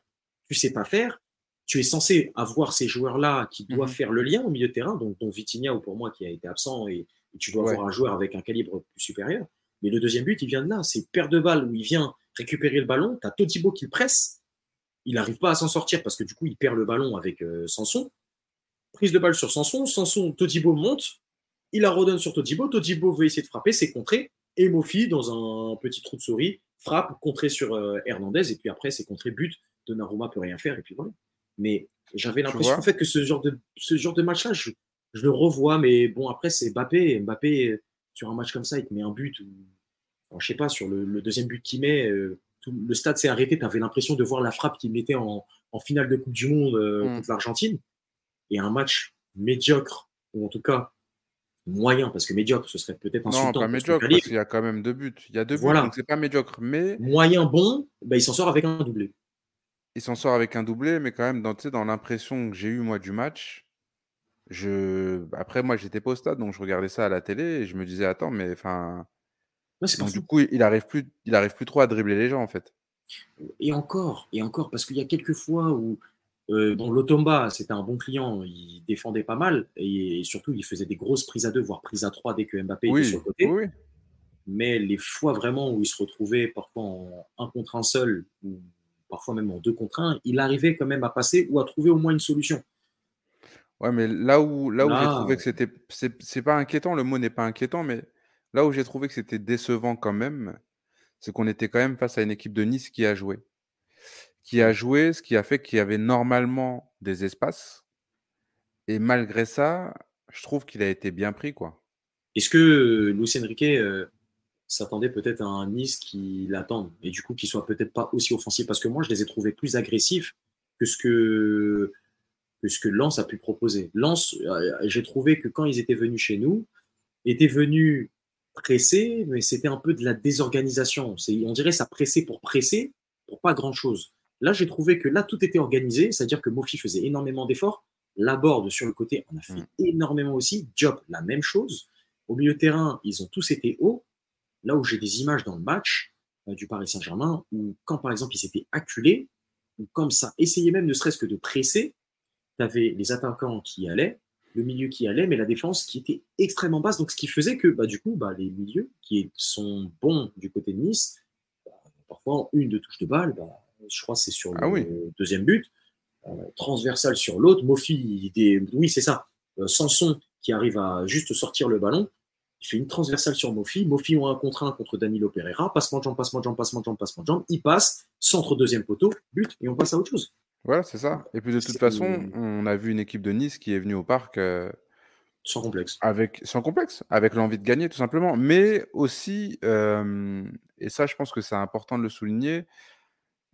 [SPEAKER 1] Tu sais pas faire, tu es censé avoir ces joueurs-là qui doivent
[SPEAKER 2] Mhm.
[SPEAKER 1] faire le lien au milieu de terrain, donc dont Vitinha ou pour moi qui a été absent et, et tu dois
[SPEAKER 2] Ouais.
[SPEAKER 1] avoir un joueur avec un calibre plus supérieur. Mais le deuxième but, il vient de là, c'est paire de balles où il vient récupérer le ballon, t'as Todibo qui le presse, il n'arrive pas à s'en sortir parce que du coup il perd le ballon avec euh, Sanson, prise de balle sur Sanson, Sanson, Todibo monte, il la redonne sur Todibo, Todibo veut essayer de frapper, c'est contré, et Mofi, dans un petit trou de souris, frappe, contré sur euh, Hernandez, et puis après c'est contré, but, Donnarumma peut rien faire, et puis voilà. Mais j'avais l'impression en fait que ce genre de, ce genre de match-là, je, je le revois, mais bon, après c'est Mbappé, Mbappé, sur un match comme ça, il te met un but, ou, enfin, je sais pas, sur le, le deuxième but qu'il met, euh, tout, le stade s'est arrêté, tu avais l'impression de voir la frappe qu'il mettait en, en finale de Coupe du Monde euh,
[SPEAKER 2] Mm.
[SPEAKER 1] contre l'Argentine, et un match médiocre, ou en tout cas moyen, parce que médiocre, ce serait peut-être
[SPEAKER 2] Non,
[SPEAKER 1] insultant.
[SPEAKER 2] pas
[SPEAKER 1] pour son
[SPEAKER 2] médiocre, parce qu'il y a quand même deux buts. Il y a deux
[SPEAKER 1] Voilà.
[SPEAKER 2] buts, donc c'est pas médiocre. Mais
[SPEAKER 1] Moyen bon, ben, il s'en sort avec un doublé.
[SPEAKER 2] il s'en sort avec un doublé, mais quand même, dans, l'impression que j'ai eue, moi, du match, je... après, moi, j'étais pas au stade, donc je regardais ça à la télé et je me disais, attends, mais enfin.
[SPEAKER 1] Pas
[SPEAKER 2] du coup, il arrive plus, il arrive plus trop à dribbler les gens, en fait.
[SPEAKER 1] Et encore, et encore, parce qu'il y a quelques fois où Euh, bon, Lotomba, c'était un bon client, il défendait pas mal et, surtout il faisait des grosses prises à deux, voire prises à trois dès que Mbappé était sur le côté.
[SPEAKER 2] oui.
[SPEAKER 1] Mais les fois vraiment où il se retrouvait parfois en un contre un seul ou parfois même en deux contre un, il arrivait quand même à passer ou à trouver au moins une solution.
[SPEAKER 2] Ouais, mais là où, là où j'ai trouvé que c'était. C'est pas inquiétant, le mot n'est pas inquiétant, mais là où j'ai trouvé que c'était décevant quand même, c'est qu'on était quand même face à une équipe de Nice qui a joué qui a joué, ce qui a fait qu'il y avait normalement des espaces. Et malgré ça, je trouve qu'il a été bien pris, quoi.
[SPEAKER 1] Est-ce que Luis Enrique euh, s'attendait peut-être à un Nice qui l'attende et du coup qui soit peut-être pas aussi offensif? Parce que moi, je les ai trouvés plus agressifs que ce que, que, ce Lens a pu proposer. Lens, euh, j'ai trouvé que quand ils étaient venus chez nous, étaient venus presser, mais c'était un peu de la désorganisation. On dirait ça pressait pour presser, pour pas grand-chose. Là, j'ai trouvé que là, tout était organisé, c'est-à-dire que Mofi faisait énormément d'efforts. Laborde, sur le côté, on a fait mm. énormément aussi. Job, la même chose. Au milieu de terrain, ils ont tous été hauts. Là où j'ai des images dans le match euh, du Paris Saint-Germain, où quand par exemple ils s'étaient acculés, ou comme ça, essayaient même ne serait-ce que de presser, tu avais les attaquants qui allaient, le milieu qui allait, mais la défense qui était extrêmement basse. Donc ce qui faisait que bah, du coup, bah, les milieux qui sont bons du côté de Nice, bah, parfois une de touche de balle, bah, je crois que c'est sur ah le deuxième but, euh, transversal sur l'autre. Mofi, oui, c'est ça. Euh, Sanson qui arrive à juste sortir le ballon, il fait une transversale sur Mofi. Mofi ont un contre un contre Danilo Pereira. Passement de jambe, passement de jambe, passement de jambe, passement de jambe. Il passe, centre deuxième poteau, but, et on passe à autre chose.
[SPEAKER 2] Voilà, c'est ça. Et puis de toute façon, on a vu une équipe de Nice qui est venue au parc. Euh,
[SPEAKER 1] sans complexe.
[SPEAKER 2] Avec, sans complexe, avec l'envie de gagner, tout simplement. Mais aussi, et ça, je pense que c'est important de le souligner,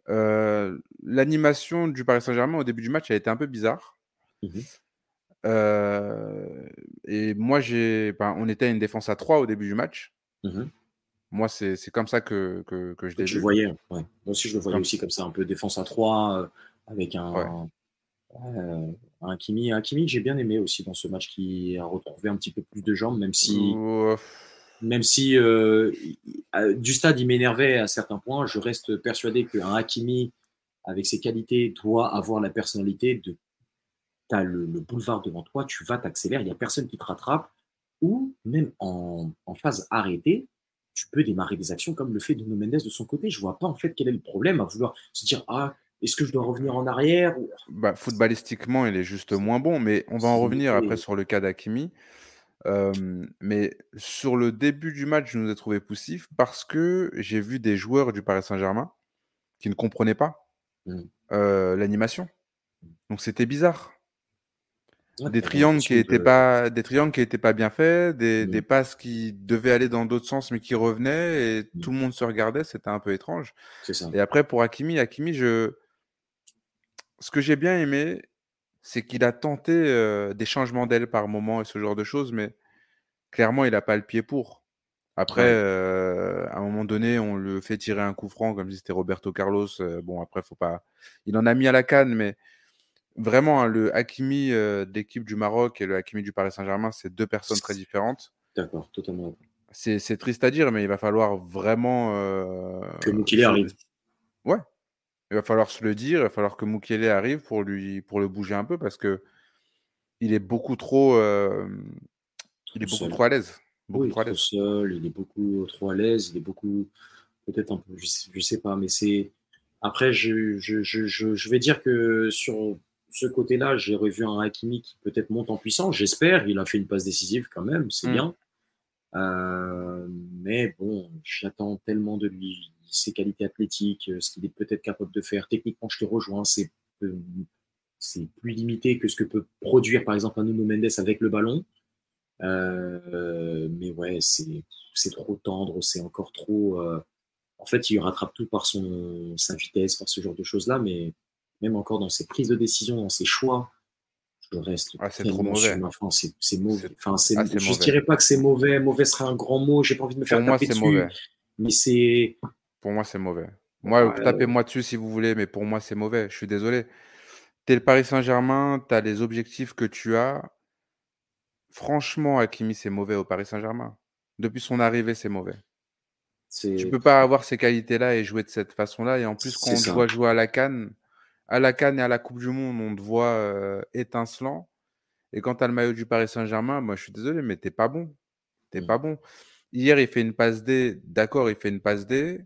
[SPEAKER 2] l'animation du Paris Saint-Germain au début du match a été un peu bizarre. Mmh et moi, j'ai, ben, on était à une défense à 3 au début du match. Mmh moi, c'est comme ça que, que, que je l'ai
[SPEAKER 1] vu. voyais, ouais. Moi aussi, je le voyais aussi comme ça, un peu défense à 3 avec un, un, Kimi. Un Kimi que j'ai bien aimé aussi dans ce match qui a retrouvé un petit peu plus de jambes, même si même si euh, du stade, il m'énervait à certains points, je reste persuadé qu'un Hakimi, avec ses qualités, doit avoir la personnalité de. Tu as le, boulevard devant toi, tu vas t'accélérer, il n'y a personne qui te rattrape. Ou même en, phase arrêtée, tu peux démarrer des actions comme le fait de Mendes de son côté. Je vois pas en fait quel est le problème à vouloir se dire Ah, est-ce que je dois revenir en arrière
[SPEAKER 2] bah, Footballistiquement, il est juste moins bon, mais on va en revenir après sur le cas mais sur le début du match, je nous ai trouvé poussif parce que j'ai vu des joueurs du Paris Saint-Germain qui ne comprenaient pas mmh. l'animation. Mmh. Donc c'était bizarre. des triangles qui n'étaient pas des triangles qui étaient pas bien faits, des, des mmh. passes qui devaient aller dans d'autres sens mais qui revenaient et tout le monde se regardait, c'était un peu étrange. Et après pour Hakimi, Hakimi, je ce que j'ai bien aimé, c'est qu'il a tenté des changements d'aile par moment et ce genre de choses, mais clairement, il n'a pas le pied pour. Après, à un moment donné, on le fait tirer un coup franc comme si c'était Roberto Carlos. bon, après, faut pas. Il en a mis à la canne, mais vraiment, hein, le Hakimi d'équipe du Maroc et le Hakimi du Paris Saint-Germain, c'est deux personnes très différentes.
[SPEAKER 1] D'accord, totalement.
[SPEAKER 2] C'est triste à dire, mais il va falloir vraiment.
[SPEAKER 1] que Moukile arrive.
[SPEAKER 2] Il va falloir se le dire, il va falloir que Mukele arrive pour, lui, pour le bouger un peu parce que il est beaucoup trop, euh, il est beaucoup trop à l'aise.
[SPEAKER 1] il est trop seul, il est beaucoup trop à l'aise, il est beaucoup, peut-être un peu, je sais, sais pas, mais c'est. Après, je, je, je, je, vais dire que sur ce côté-là, j'ai revu un Hakimi qui peut-être monte en puissance, j'espère. Il a fait une passe décisive quand même, c'est mmh. bien. Euh, mais bon, j'attends tellement de lui ses qualités athlétiques, euh, ce qu'il est peut-être capable de faire. Techniquement, je te rejoins, c'est euh, c'est plus limité que ce que peut produire par exemple un Nuno Mendes avec le ballon. Mais ouais, c'est trop tendre, c'est encore trop. en fait, il rattrape tout par son, sa vitesse, par ce genre de choses-là, mais même encore dans ses prises de décision, dans ses choix, je reste
[SPEAKER 2] ah, c'est trop mauvais.
[SPEAKER 1] C'est mauvais. Enfin, ah, je ne dirais pas que c'est mauvais. Mauvais serait un grand mot. J'ai pas envie de me faire taper dessus. Mauvais. Mais c'est
[SPEAKER 2] pour moi, c'est mauvais. Moi, tapez-moi dessus si vous voulez, mais pour moi, c'est mauvais. Je suis désolé. Tu es le Paris Saint-Germain, tu as les objectifs que tu as. Franchement, Hakimi, c'est mauvais au Paris Saint-Germain. Depuis son arrivée, c'est mauvais. Tu peux pas avoir ces qualités-là et jouer de cette façon-là. Et en plus, quand on doit jouer à la canne, à la Cannes et à la Coupe du Monde, on te voit étincelant. Et quand tu as le maillot du Paris Saint-Germain, moi, je suis désolé, mais t'es pas bon. T'es
[SPEAKER 1] Mm.
[SPEAKER 2] pas bon. Hier, il fait une passe D. D'accord, il fait une passe D.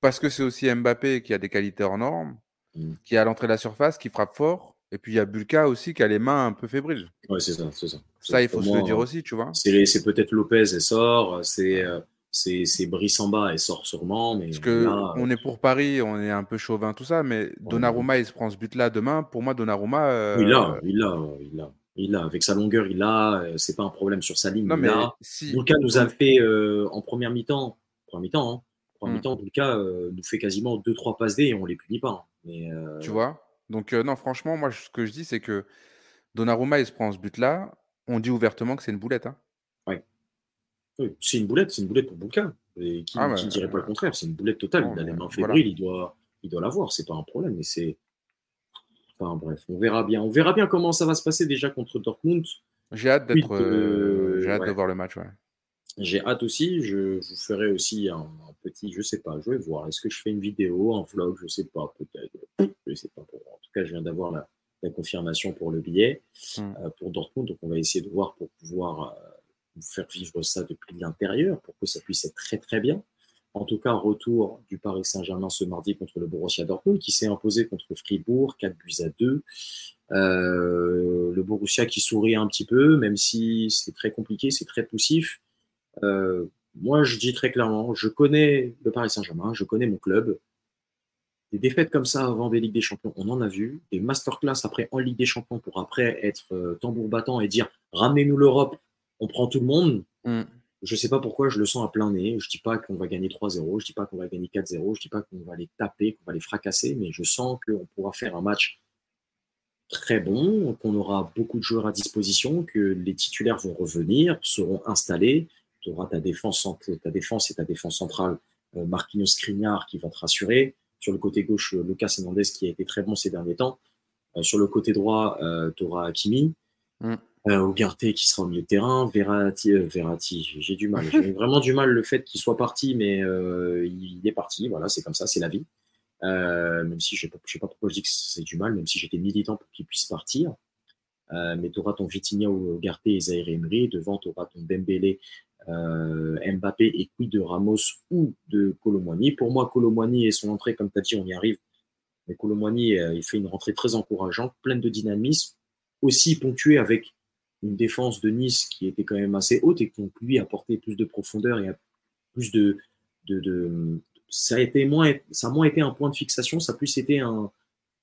[SPEAKER 2] Parce que c'est aussi Mbappé qui a des qualités hors normes,
[SPEAKER 1] Mm.
[SPEAKER 2] qui est à l'entrée de la surface, qui frappe fort. Et puis, il y a Bulka aussi qui a les mains un peu fébriles.
[SPEAKER 1] Ouais, c'est ça, c'est ça.
[SPEAKER 2] Ça, il faut se le dire aussi, tu vois.
[SPEAKER 1] C'est peut-être Lopez, elle sort, c'est euh, c'est c'est Brice en bas, elle sort sûrement, mais
[SPEAKER 2] Parce que
[SPEAKER 1] là,
[SPEAKER 2] on est pour Paris, on est un peu chauvin, tout ça, mais Donnarumma, il se prend ce but-là demain. Pour moi, Donnarumma. euh,
[SPEAKER 1] il l'a, il l'a, il l'a, il l'a. Avec sa longueur, il l'a. euh, C'est pas un problème sur sa ligne.
[SPEAKER 2] Non, mais
[SPEAKER 1] l'a.
[SPEAKER 2] si.
[SPEAKER 1] Nous a fait euh, en première mi-temps, première mi-temps, hein, première
[SPEAKER 2] Mm.
[SPEAKER 1] mi-temps, Bulka euh, nous fait quasiment 2-3 passes D et on les punit pas. hein. Mais euh,
[SPEAKER 2] Tu vois? Donc, euh, non, franchement, moi, ce que je dis, c'est que Donnarumma, il se prend ce but-là. On dit ouvertement que c'est une boulette. hein.
[SPEAKER 1] C'est une boulette, c'est une boulette pour. Et qui,
[SPEAKER 2] Ah,
[SPEAKER 1] qui
[SPEAKER 2] mais-
[SPEAKER 1] dirait pas le contraire C'est une boulette totale.
[SPEAKER 2] Non,
[SPEAKER 1] il a les mains
[SPEAKER 2] voilà.
[SPEAKER 1] fébriles, il doit, il doit l'avoir. C'est pas un problème, mais c'est. Enfin bref, on verra bien. On verra bien comment ça va se passer déjà contre Dortmund.
[SPEAKER 2] J'ai hâte d'être. euh,
[SPEAKER 1] euh,
[SPEAKER 2] J'ai hâte
[SPEAKER 1] ouais.
[SPEAKER 2] de voir le match, ouais.
[SPEAKER 1] J'ai hâte aussi. Je vous ferai aussi un, un petit, je sais pas, je vais voir. Est-ce que je fais une vidéo, un vlog, je sais pas, peut-être. Je sais pas. En tout cas, je viens d'avoir la, la confirmation pour le billet
[SPEAKER 2] Mm.
[SPEAKER 1] euh, pour Dortmund. Donc, on va essayer de voir pour pouvoir euh, vous faire vivre ça depuis l'intérieur, pour que ça puisse être très très bien. En tout cas, retour du Paris Saint-Germain ce mardi contre le Borussia Dortmund, qui s'est imposé contre Fribourg, 4 buts à 2. Euh, le Borussia qui sourit un petit peu, même si c'est très compliqué, c'est très poussif. Euh, moi, je dis très clairement, je connais le Paris Saint-Germain, je connais mon club. Des défaites comme ça avant des Ligues des Champions, on en a vu. Des masterclass après en Ligue des Champions pour après être euh, tambour battant et dire ramenez-nous l'Europe, on prend tout le monde.
[SPEAKER 2] Mm.
[SPEAKER 1] Je sais pas pourquoi je le sens à plein nez. Je dis pas qu'on va gagner 3-0, je dis pas qu'on va gagner 4-0, je dis pas qu'on va les taper, qu'on va les fracasser, mais je sens qu'on pourra faire un match très bon, qu'on aura beaucoup de joueurs à disposition, que les titulaires vont revenir, seront installés. Tu auras ta défense, ta défense et ta défense centrale, euh, Marquinhos Skriniar qui va te rassurer. Sur le côté gauche, euh, Lucas Hernandez qui a été très bon ces derniers temps. Euh, sur le côté droit, tu auras Hakimi.
[SPEAKER 2] Mm.
[SPEAKER 1] Euh, Ugarte qui sera au milieu de terrain, Verratti, euh, Verratti, j'ai- du mal, j'ai vraiment du mal le fait qu'il soit parti, mais euh, il est parti, voilà, c'est comme ça, c'est la vie. Euh, même si je ne sais pas pourquoi je dis que c'est du mal, même si j'étais militant pour qu'il puisse partir. Euh, mais tu auras ton Vitinha ou Ugarte et Zaire Emery, devant tu auras ton Dembélé, euh, Mbappé et quid de Ramos ou de Colomwani. Pour moi, Colomwani et son entrée, comme tu as dit, on y arrive. Mais Colomwani, il fait une rentrée très encourageante, pleine de dynamisme, aussi ponctuée avec une défense de Nice qui était quand même assez haute et qui, lui, apporté plus de profondeur et a plus de, de, de- ça a été moins, ça a moins été un point de fixation, ça a plus été un,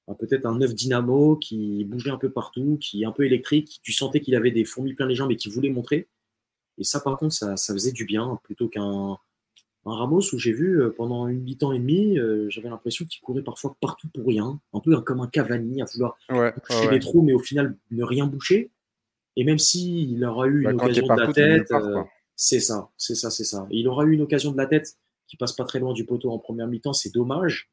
[SPEAKER 1] un- peut-être un neuf dynamo qui bougeait un peu partout, qui est un peu électrique. Tu sentais qu'il avait des fourmis plein les jambes et qui voulait montrer. Et ça, par contre, ça, ça faisait du bien plutôt qu'un un Ramos où j'ai vu euh, pendant une mi-temps et demi, euh, j'avais l'impression qu'il courait parfois partout pour rien, un peu comme un Cavani à vouloir
[SPEAKER 2] Ouais,
[SPEAKER 1] boucher
[SPEAKER 2] ouais.
[SPEAKER 1] les trous, mais au final ne rien boucher. Et même s'il aura eu
[SPEAKER 2] Bah,
[SPEAKER 1] une
[SPEAKER 2] t'es
[SPEAKER 1] occasion de la tête, euh, c'est ça, c'est ça, c'est ça. Et il aura eu une occasion de la tête qui passe pas très loin du poteau en première mi-temps, c'est dommage.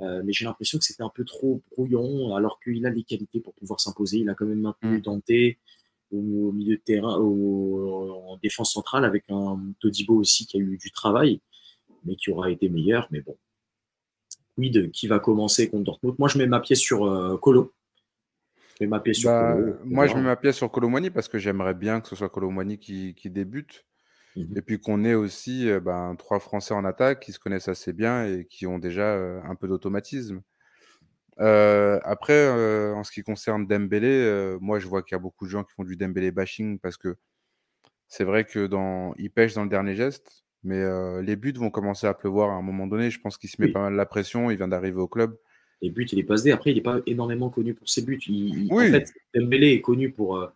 [SPEAKER 1] Euh, mais j'ai l'impression que c'était un peu trop brouillon, alors qu'il a les qualités pour pouvoir s'imposer. Il a quand même maintenu
[SPEAKER 2] Mm.
[SPEAKER 1] Dante au, au milieu de terrain, au- en défense centrale, avec un Todibo aussi qui a eu du travail, mais qui aura été meilleur. Mais bon, oui, de qui va commencer contre Dortmund? Moi, je mets ma pièce sur euh, Colo. Je mets ma pièce sur
[SPEAKER 2] Bah,
[SPEAKER 1] Colo.
[SPEAKER 2] moi, je mets ma pièce sur Colomwani parce que j'aimerais bien que ce soit Colomwani qui, qui débute.
[SPEAKER 1] Mhm.
[SPEAKER 2] Et puis qu'on ait aussi euh, ben, trois Français en attaque qui se connaissent assez bien et qui ont déjà euh, un peu d'automatisme. Euh, après, euh, en ce qui concerne Dembélé, euh, moi je vois qu'il y a beaucoup de gens qui font du Dembélé bashing parce que c'est vrai que dans il pêche dans le dernier geste, mais les buts vont commencer à pleuvoir à un moment donné. Je pense qu'il se met
[SPEAKER 1] Oui.
[SPEAKER 2] pas mal la pression. Il vient d'arriver au club.
[SPEAKER 1] Les buts et les passes D. Après, il n'est pas énormément connu pour ses buts. Il-
[SPEAKER 2] Oui.
[SPEAKER 1] En fait, Dembélé est connu pour, euh,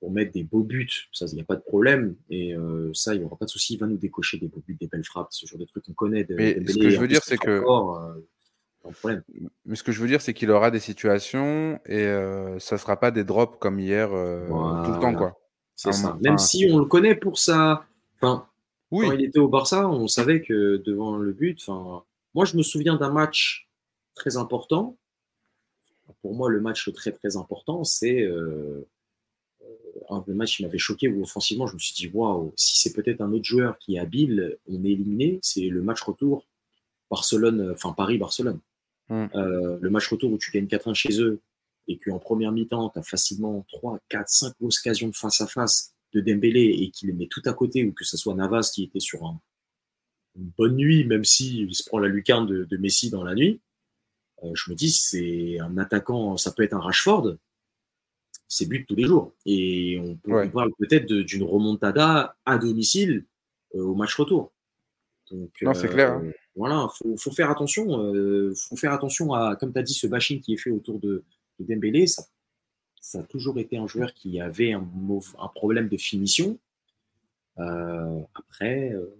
[SPEAKER 1] pour mettre des beaux buts. Ça, il n'y a pas de problème. Et euh, ça, il n'y aura pas de souci. Il va nous décocher des beaux buts, des belles frappes, ce genre de trucs qu'on connaît. De,
[SPEAKER 2] Mais ce que je veux dire, c'est que-
[SPEAKER 1] euh.
[SPEAKER 2] Mais ce que je veux dire, c'est qu'il aura des situations et ça sera pas des drops comme hier tout le temps, quoi.
[SPEAKER 1] C'est ça.
[SPEAKER 2] enfin-
[SPEAKER 1] Même si on le connaît pour ça. Enfin,
[SPEAKER 2] Oui,
[SPEAKER 1] quand il était au Barça, on savait que devant le but, enfin, moi je me souviens d'un match très important. Pour moi, le match très très important, c'est euh, un des matchs qui m'avait choqué où offensivement, je me suis dit waouh, si c'est peut-être un autre joueur qui est habile, on est éliminé. C'est le match retour Barcelone, enfin Paris-Barcelone.
[SPEAKER 2] Mm.
[SPEAKER 1] Euh, le match retour où tu gagnes 4-1 chez eux et qu'en première mi-temps, tu as facilement 3, 4, 5 occasions de face à face de Dembélé et qu'il les met tout à côté, ou que ce soit Navas qui était sur un- une bonne nuit, même s'il se prend la lucarne de, de Messi dans la nuit, euh, je me dis, c'est un attaquant, ça peut être un Rashford, c'est but tous les jours. Et on, peut,
[SPEAKER 2] Ouais.
[SPEAKER 1] on parle peut-être d'une remontada à domicile euh, au match retour. Donc,
[SPEAKER 2] Non, c'est clair, hein.
[SPEAKER 1] euh, Voilà, faut, faut faire attention. euh, faut faire attention à, comme tu as dit, ce bashing qui est fait autour de, de Dembélé. Ça, ça a toujours été un joueur qui avait un, un problème de finition. Euh, après, euh,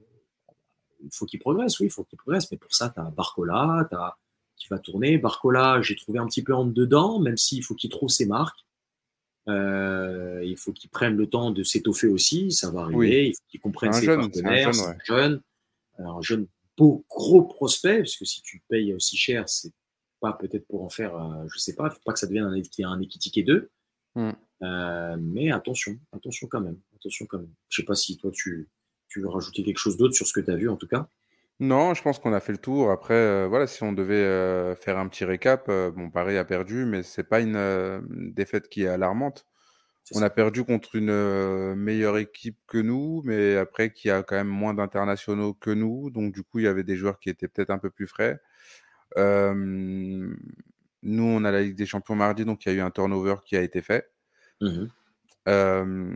[SPEAKER 1] il faut qu'il progresse, oui, il faut qu'il progresse. Mais pour ça, tu as Barcola as, qui va tourner. Barcola, j'ai trouvé un petit peu en dedans, même s'il faut qu'il trouve ses marques. Euh, il faut qu'il prenne le temps de s'étoffer aussi, ça va arriver.
[SPEAKER 2] Oui.
[SPEAKER 1] Il faut qu'il comprenne ses
[SPEAKER 2] jeune, c'est un
[SPEAKER 1] partenaires,
[SPEAKER 2] jeune,
[SPEAKER 1] c'est
[SPEAKER 2] ouais.
[SPEAKER 1] un jeune, un jeune beau gros prospect, parce que si tu payes aussi cher, c'est pas peut-être pour en faire, euh, je sais pas, faut pas que ça devienne un, un équitiqué 2.
[SPEAKER 2] Mm.
[SPEAKER 1] Euh, mais attention, attention quand même, attention quand même. Je sais pas si toi tu, tu veux rajouter quelque chose d'autre sur ce que tu as vu en tout cas.
[SPEAKER 2] Non, je pense qu'on a fait le tour. Après, euh, voilà, si on devait euh, faire un petit récap, euh, bon, Paris a perdu, mais c'est pas une euh, défaite qui est alarmante.
[SPEAKER 1] C'est
[SPEAKER 2] On
[SPEAKER 1] ça.
[SPEAKER 2] a perdu contre une meilleure équipe que nous, mais après qui a quand même moins d'internationaux que nous. Donc du coup, il y avait des joueurs qui étaient peut-être un peu plus frais. Nous, on a la Ligue des Champions mardi, donc il y a eu un turnover qui a été fait. Euh,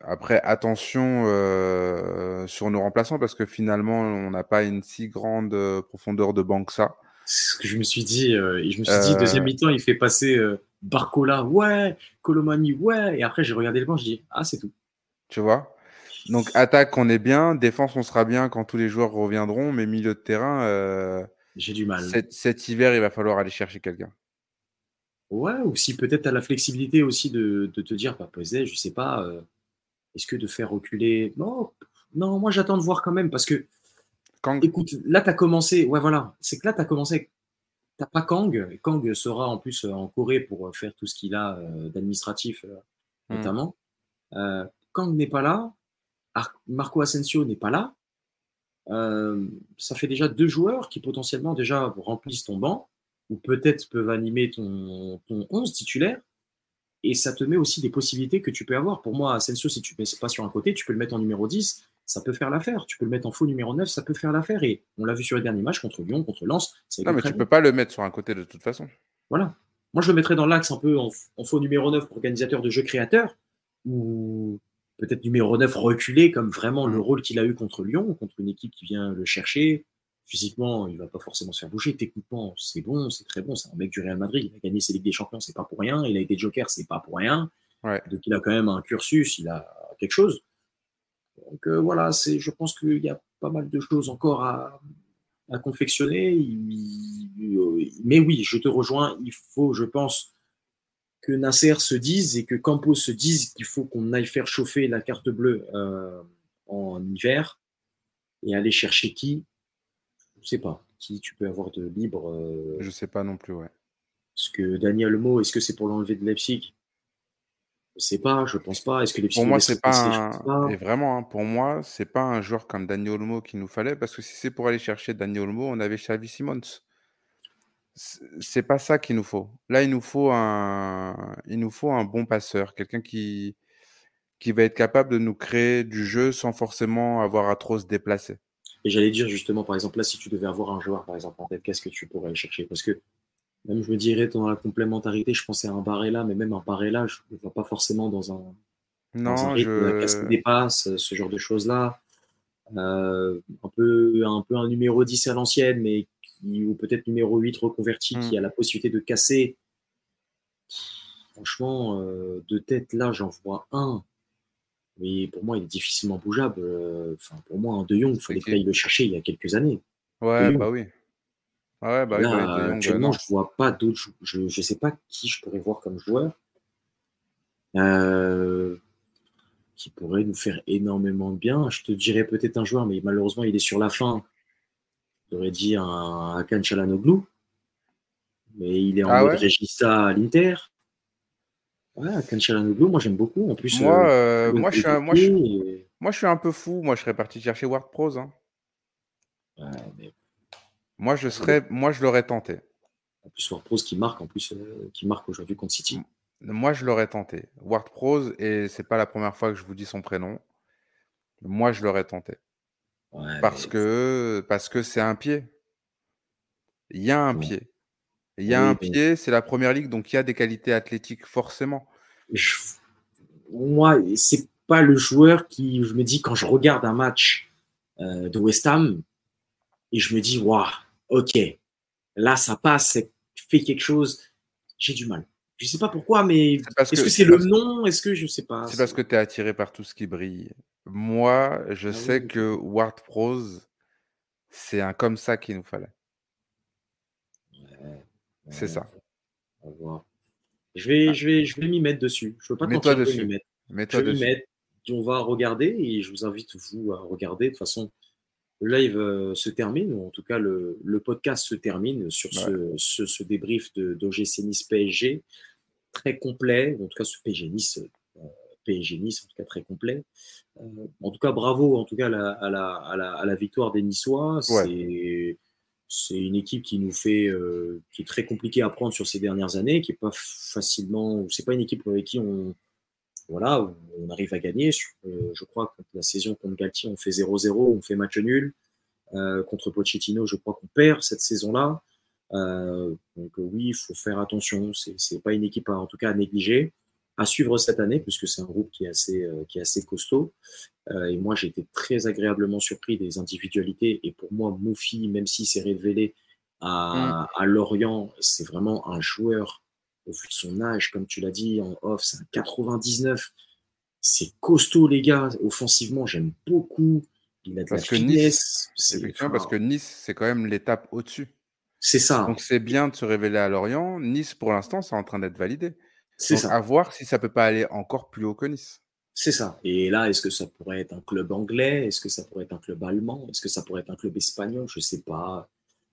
[SPEAKER 2] après, attention euh, sur nos remplaçants, parce que finalement, on n'a pas une si grande euh, profondeur de banc que ça.
[SPEAKER 1] C'est ce que je me suis dit. euh, et je me suis dit, deuxième mi-temps, il fait passer Barcola, ouais, Colomani, ouais. Et après, j'ai regardé le banc, je dis, ah, c'est tout.
[SPEAKER 2] Tu vois? Donc, attaque, on est bien. Défense, on sera bien quand tous les joueurs reviendront. Mais milieu de terrain,
[SPEAKER 1] J'ai du mal.
[SPEAKER 2] cet, cet hiver, il va falloir aller chercher quelqu'un.
[SPEAKER 1] Ouais, ou si peut-être tu as la flexibilité aussi de, de te dire, bah, peut-être, je sais pas, euh, est-ce que de faire reculer? Non, non, moi j'attends de voir quand même, parce que,
[SPEAKER 2] Kang,
[SPEAKER 1] écoute, là tu as commencé, ouais, voilà, c'est que là tu as commencé, t'as pas Kang, Kang sera en plus euh, en Corée pour euh, faire tout ce qu'il a euh, d'administratif,
[SPEAKER 2] Hmm.
[SPEAKER 1] notamment. Euh, Kang n'est pas là, Ar- Marco Asensio n'est pas là. Euh, ça fait déjà deux joueurs qui potentiellement déjà remplissent ton banc ou peut-être peuvent animer ton, ton 11 titulaire. Et ça te met aussi des possibilités que tu peux avoir. Pour moi, Asensio, si tu ne mets pas sur un côté, tu peux le mettre en numéro 10, ça peut faire l'affaire. Tu peux le mettre en faux numéro 9, ça peut faire l'affaire. Et on l'a vu sur les derniers matchs contre Lyon, contre Lens.
[SPEAKER 2] non, mais tu
[SPEAKER 1] bien.
[SPEAKER 2] peux pas le mettre sur un côté de toute façon.
[SPEAKER 1] Voilà. Moi, je le mettrais dans l'axe un peu en, en faux numéro 9 organisateur de jeu créateur, ou peut-être numéro 9 reculé, comme vraiment le
[SPEAKER 2] Mm.
[SPEAKER 1] rôle qu'il a eu contre Lyon, contre une équipe qui vient le chercher. Physiquement, il va pas forcément se faire bouger. Techniquement, c'est bon, c'est très bon. C'est un mec du Real Madrid. Il a gagné ses Ligues des Champions, c'est pas pour rien. Il a été Joker, c'est pas pour rien.
[SPEAKER 2] Ouais.
[SPEAKER 1] Donc, il a quand même un cursus, il a quelque chose. Donc, euh, voilà, c'est, je pense qu'il y a pas mal de choses encore à, à confectionner. Il- il- mais oui, je te rejoins. Il faut, je pense, que Nasser se dise et que Campos se dise qu'il faut qu'on aille faire chauffer la carte bleue euh, en hiver et aller chercher qui? Je sais pas. Qui tu peux avoir de libre euh,
[SPEAKER 2] Je sais pas non plus, ouais.
[SPEAKER 1] Est-ce que Daniel Mo, est-ce que c'est pour l'enlever de Leipzig? Je sais pas, je pense pas. Est-ce que Leipzig
[SPEAKER 2] Pour moi, c'est pas
[SPEAKER 1] Je
[SPEAKER 2] un...
[SPEAKER 1] pas.
[SPEAKER 2] Et vraiment, hein, pour moi, c'est pas un joueur comme Dani Olmo qu'il nous fallait, parce que si c'est pour aller chercher Dani Olmo, on avait Xavi Simons. C'est pas ça qu'il nous faut. Là, il nous faut un, il nous faut un bon passeur, quelqu'un qui, qui va être capable de nous créer du jeu sans forcément avoir à trop se déplacer.
[SPEAKER 1] Et j'allais dire justement, par exemple, là, si tu devais avoir un joueur, par exemple, en tête, qu'est-ce que tu pourrais aller chercher? Parce que même, je me dirais, dans la complémentarité, je pensais à un Barella, mais même un Barella, je ne le vois pas forcément dans un, dans un
[SPEAKER 2] Non,
[SPEAKER 1] rythme
[SPEAKER 2] je,
[SPEAKER 1] des passes, ce genre de choses-là. Euh, un, peu, un peu un numéro 10 à l'ancienne, mais qui, ou peut-être numéro 8 reconverti,
[SPEAKER 2] Hmm.
[SPEAKER 1] qui a la possibilité de casser. Franchement, euh, de tête, là, j'en vois un. Mais pour moi, il est difficilement bougeable. Euh, Enfin, pour moi, un De Jong, il fallait tu le chercher il y a quelques années.
[SPEAKER 2] ouais, bah oui. Ah ouais, bah oui,
[SPEAKER 1] Là,
[SPEAKER 2] bah, De Jong,
[SPEAKER 1] actuellement, je vois pas d'autres. Je ne sais pas qui je pourrais voir comme joueur euh, qui pourrait nous faire énormément de bien. Je te dirais peut-être un joueur, mais malheureusement, il est sur la fin. J'aurais dit un Hakan Çalhanoğlu, mais il est en
[SPEAKER 2] Ah
[SPEAKER 1] mode
[SPEAKER 2] ouais?
[SPEAKER 1] Regista à l'Inter. Ouais, moi j'aime beaucoup. En plus,
[SPEAKER 2] Moi,
[SPEAKER 1] euh,
[SPEAKER 2] euh, moi, je suis un, moi, je,
[SPEAKER 1] coéquipier, et-
[SPEAKER 2] moi, je suis un peu fou. Moi, je serais parti chercher Ward Prowse. hein.
[SPEAKER 1] ouais, mais
[SPEAKER 2] Moi, je serais, moi, je l'aurais tenté.
[SPEAKER 1] En plus, Ward Prowse qui marque, en plus, qui marque aujourd'hui contre City.
[SPEAKER 2] Moi, je l'aurais tenté. Ward Prowse, et c'est pas la première fois que je vous dis son prénom. Moi, je l'aurais tenté. parce, que, parce que c'est un pied. Il y a un pied. Il y a un pied, c'est la première ligue, donc il y a des qualités athlétiques forcément.
[SPEAKER 1] Moi, c'est pas le joueur qui, je me dis, quand je regarde un match euh, de West Ham, et je me dis, waouh, ok, là ça passe, fait quelque chose, j'ai du mal. Je sais pas pourquoi, mais est-ce que c'est le nom? Est-ce que je sais pas?
[SPEAKER 2] C'est parce que tu es attiré par tout ce qui brille. Moi, je ah sais que Ward Prose, c'est un comme ça qu'il nous fallait. C'est ça.
[SPEAKER 1] Je vais, je vais, je vais m'y mettre dessus. Je veux pas Mets-toi dessus. Mettre. Mets-toi dessus. Mettre. On va regarder et je vous invite vous à regarder. De toute façon, le live euh, se termine, ou en tout cas le, le podcast se termine sur ce, ce, ce, débrief d'OGC Nice PSG très complet, en tout cas ce PSG Nice, euh, PSG Nice en tout cas très complet. Euh, en tout cas bravo en tout cas à la, à la, à la, à la victoire des Niçois. C'est c'est une équipe qui nous fait, euh, qui est très compliquée à prendre sur ces dernières années, qui est pas facilement, c'est pas une équipe avec qui on, voilà, on arrive à gagner. Euh, je crois que la saison contre Galtier, on fait 0-0, on fait match nul. Euh, contre Pochettino, je crois qu'on perd cette saison-là. Euh, donc oui, il faut faire attention. C'est pas une équipe, en tout cas, à négliger, à suivre cette année, puisque c'est un groupe qui est assez, qui est assez costaud. et moi, j'ai été très agréablement surpris des individualités. Et pour moi, Moufi, même s'il s'est révélé à, mm. à Lorient, c'est vraiment un joueur au vu de son âge, comme tu l'as dit en off, c'est un 99. C'est costaud, les gars. Offensivement, j'aime beaucoup. Il a de
[SPEAKER 2] parce la que Nice, effectivement, parce que Nice, c'est quand même l'étape au-dessus.
[SPEAKER 1] C'est ça.
[SPEAKER 2] Donc c'est bien de se révéler à Lorient. Nice, pour l'instant, c'est en train d'être validé. C'est ça. À voir si ça peut pas aller encore plus haut que Nice.
[SPEAKER 1] C'est ça. Et là, est-ce que ça pourrait être un club anglais? Est-ce que ça pourrait être un club allemand? Est-ce que ça pourrait être un club espagnol? Je sais pas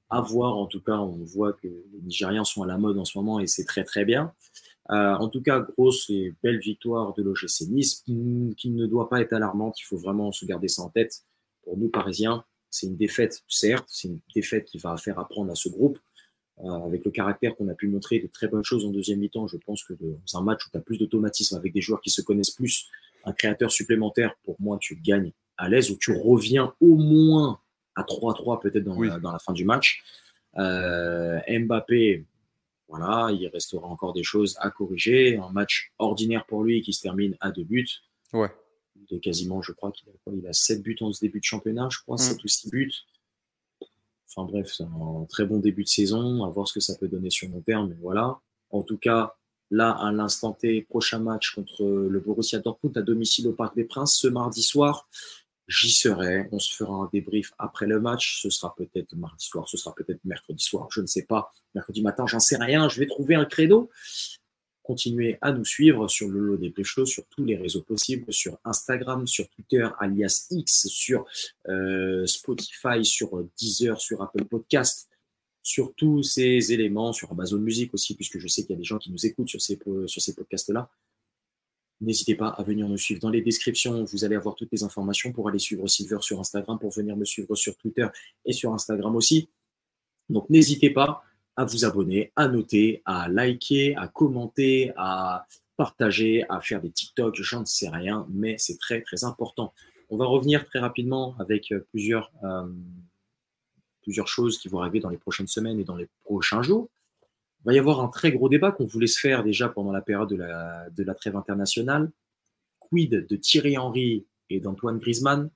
[SPEAKER 1] à voir. En tout cas, on voit que les Nigériens sont à la mode en ce moment et c'est très très bien. Euh, en tout cas, grosse et belle victoire de l'OGC Nice qui, ne doit pas être alarmante. Il faut vraiment se garder ça en tête. Pour nous, Parisiens, c'est une défaite, certes, c'est une défaite qui va faire apprendre à ce groupe. Euh, avec le caractère qu'on a pu montrer de très bonnes choses en deuxième mi-temps, je pense que dans un match où tu as plus d'automatisme avec des joueurs qui se connaissent plus, un créateur supplémentaire, pour moi, tu gagnes à l'aise ou tu reviens au moins à 3-3 peut-être dans, la fin du match. Euh, Mbappé, voilà, il restera encore des choses à corriger. Un match ordinaire pour lui qui se termine à deux buts.
[SPEAKER 2] Ouais.
[SPEAKER 1] De quasiment, je crois qu'il a, il a 7 buts en ce début de championnat, je crois, 7 mm. ou 6 buts. Enfin bref, c'est un très bon début de saison, à voir ce que ça peut donner sur mon terme, voilà. En tout cas, là, à l'instant T, prochain match contre le Borussia Dortmund à domicile au Parc des Princes ce mardi soir. J'y serai. On se fera un débrief après le match. Ce sera peut-être mardi soir, ce sera peut-être mercredi soir. Je ne sais pas. Mercredi matin, j'en sais rien. Je vais trouver un credo. Continuez à nous suivre sur le lot des Show, sur tous les réseaux possibles, sur Instagram, sur Twitter, alias X, sur euh, Spotify, sur Deezer, sur Apple Podcast, sur tous ces éléments, sur Amazon Music aussi, puisque je sais qu'il y a des gens qui nous écoutent sur ces, sur ces podcasts-là. N'hésitez pas à venir me suivre dans les descriptions. Vous allez avoir toutes les informations pour aller suivre Silver sur Instagram, pour venir me suivre sur Twitter et sur Instagram aussi. Donc n'hésitez pas à vous abonner, à noter, à liker, à commenter, à partager, à faire des TikTok, j'en sais rien, mais c'est très très important. On va revenir très rapidement avec euh, plusieurs, euh, plusieurs choses qui vont arriver dans les prochaines semaines et dans les prochains jours. Il va y avoir un très gros débat qu'on voulait se faire déjà pendant la période de la, de la trêve internationale. Quid de Thierry Henry et d'Antoine Griezmann?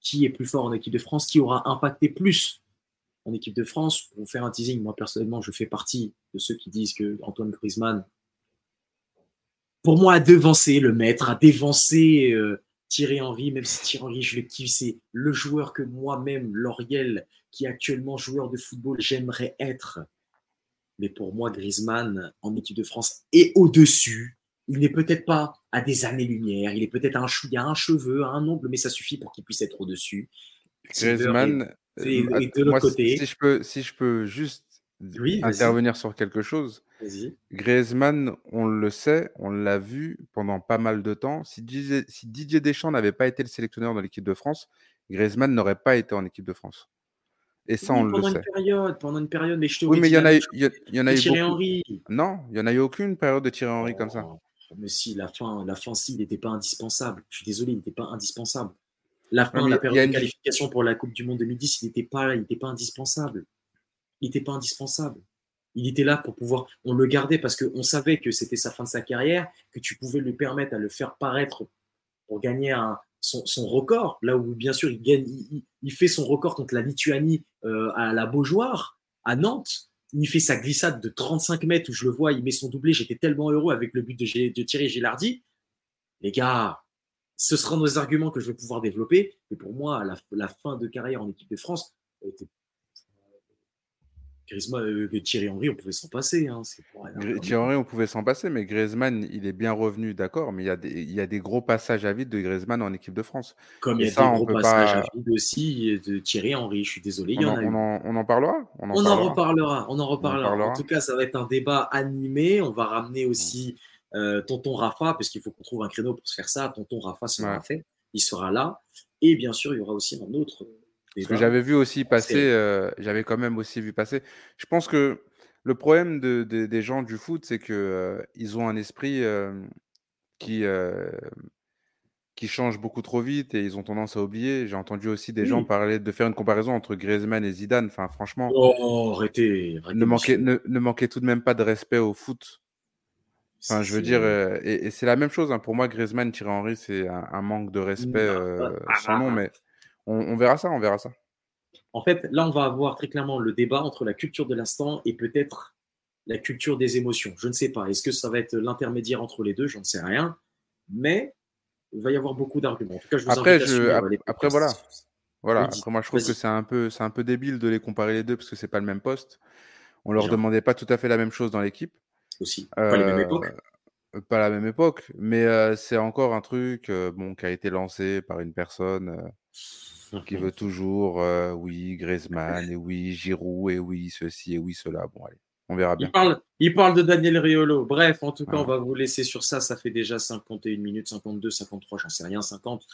[SPEAKER 1] Qui est plus fort en équipe de France? Qui aura impacté plus en équipe de France Pour vous faire un teasing, moi personnellement, je fais partie de ceux qui disent que Antoine Griezmann, pour moi, a devancé le maître, a dévancé euh, Thierry Henry, même si Thierry Henry, je le kiffe, c'est le joueur que moi-même, Lauriel, qui est actuellement joueur de football, j'aimerais être mais pour moi, Griezmann en équipe de France est au-dessus. Il n'est peut-être pas à des années-lumière, il est peut-être un, il a un cheveu, un ongle, mais ça suffit pour qu'il puisse être au-dessus.
[SPEAKER 2] Griezmann, et, euh, de l'autre côté. Si je peux, si je peux juste intervenir sur quelque chose. Griezmann, on le sait, on l'a vu pendant pas mal de temps. Si Didier, si Didier Deschamps n'avait pas été le sélectionneur de l'équipe de France, Griezmann n'aurait pas été en équipe de France. Et ça, on le
[SPEAKER 1] pendant
[SPEAKER 2] sait.
[SPEAKER 1] une période, pendant une période, mais je te
[SPEAKER 2] Oui, mais il y en a, eu- y, a- il y en a eu
[SPEAKER 1] Thierry
[SPEAKER 2] beaucoup.
[SPEAKER 1] Henry.
[SPEAKER 2] Non, il y en a eu aucune période de Thierry Henry comme ça.
[SPEAKER 1] Oh, Mais si, la fin, la fin, si, il n'était pas indispensable. Je suis désolé, il n'était pas indispensable. La fin,
[SPEAKER 2] mais
[SPEAKER 1] la
[SPEAKER 2] y
[SPEAKER 1] période de qualification pour la Coupe du Monde 2010, il n'était pas, il était pas indispensable. Il n'était pas indispensable. Il était là pour pouvoir. On le gardait parce qu'on savait que c'était sa fin de sa carrière, que tu pouvais lui permettre à le faire paraître pour gagner un, son, son record. Là où, bien sûr, il, gagne, il, il- il fait son record contre la Lituanie euh, à la Beaujoire, à Nantes. Il fait sa glissade de 35 mètres où je le vois, il met son doublé. J'étais tellement heureux avec le but de, de Thierry Gilardi. Les gars, ce sera nos arguments que je vais pouvoir développer. Mais pour moi, la, la fin de carrière en équipe de France, était... Griezmann, euh, Thierry Henry, on pouvait s'en passer. Hein.
[SPEAKER 2] Thierry Henry, on pouvait s'en passer, mais Griezmann, il est bien revenu, d'accord, mais il y, a des, il y a des gros passages à vide de Griezmann en équipe de France.
[SPEAKER 1] Comme
[SPEAKER 2] Et
[SPEAKER 1] il y a
[SPEAKER 2] ça,
[SPEAKER 1] des gros passages
[SPEAKER 2] pas-
[SPEAKER 1] à vide aussi de Thierry Henry. Je suis désolé, il
[SPEAKER 2] On
[SPEAKER 1] y en
[SPEAKER 2] en,
[SPEAKER 1] a eu.
[SPEAKER 2] on en- on en parlera? On en
[SPEAKER 1] On en
[SPEAKER 2] parlera.
[SPEAKER 1] reparlera, on en reparlera.
[SPEAKER 2] parlera.
[SPEAKER 1] En tout cas, ça va être un débat animé. On va ramener aussi euh, Tonton Rafa, parce qu'il faut qu'on trouve un créneau pour se faire ça. Tonton Rafa sera
[SPEAKER 2] Ouais.
[SPEAKER 1] fait, il sera là. Et bien sûr, il y aura aussi un autre débat.
[SPEAKER 2] que j'avais vu aussi passer, euh, j'avais quand même aussi vu passer. Je pense que le problème de- de- des gens du foot, c'est que euh, ils ont un esprit qui qui change beaucoup trop vite et ils ont tendance à oublier. J'ai entendu aussi des gens parler de faire une comparaison entre Griezmann et Zidane. Enfin, franchement,
[SPEAKER 1] Oh, arrêtez, arrêtez,
[SPEAKER 2] ne manquez, ne, ne manquez tout de même pas de respect au foot. Enfin, je veux dire, euh, et, et c'est la même chose. hein. Pour moi, Griezmann, Thierry Henry, c'est un, un manque de respect
[SPEAKER 1] Non,
[SPEAKER 2] euh,
[SPEAKER 1] ah,
[SPEAKER 2] sans nom, mais on, on verra ça, on verra ça.
[SPEAKER 1] En fait, là, on va avoir très clairement le débat entre la culture de l'instant et peut-être la culture des émotions. Je ne sais pas. Est-ce que ça va être l'intermédiaire entre les deux? J'en sais rien. Mais il va y avoir beaucoup d'arguments. En tout cas, je vous
[SPEAKER 2] Après,
[SPEAKER 1] invite
[SPEAKER 2] je- après, voilà. Voilà.
[SPEAKER 1] Oui,
[SPEAKER 2] Après, moi, je trouve que c'est un peu, c'est un peu débile de les comparer les deux parce que c'est pas le même poste. On leur demandait pas tout à fait la même chose dans l'équipe.
[SPEAKER 1] Aussi. Pas les mêmes
[SPEAKER 2] Euh,
[SPEAKER 1] époques.
[SPEAKER 2] euh, Pas la même époque, mais euh, c'est encore un truc euh, bon, qui a été lancé par une personne euh, qui veut toujours, euh, oui, Griezmann, et oui, Giroud, et oui, ceci, et oui, cela. Bon, allez, on verra bien.
[SPEAKER 1] Il parle, il parle de Daniel Riolo. Bref, en tout cas,
[SPEAKER 2] Ah.
[SPEAKER 1] on va vous laisser sur ça. Ça fait déjà 51 minutes, 52, 53, j'en sais rien, 50.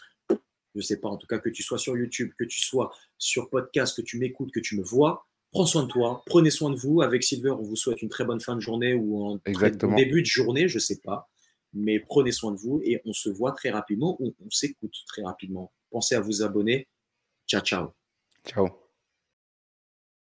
[SPEAKER 1] Je sais pas. En tout cas, que tu sois sur YouTube, que tu sois sur podcast, que tu m'écoutes, que tu me vois. Prends soin de toi, prenez soin de vous. Avec Silver, on vous souhaite une très bonne fin de journée ou un début de journée, je sais pas. Mais prenez soin de vous et on se voit très rapidement ou on s'écoute très rapidement. Pensez à vous abonner. Ciao, ciao.
[SPEAKER 2] Ciao.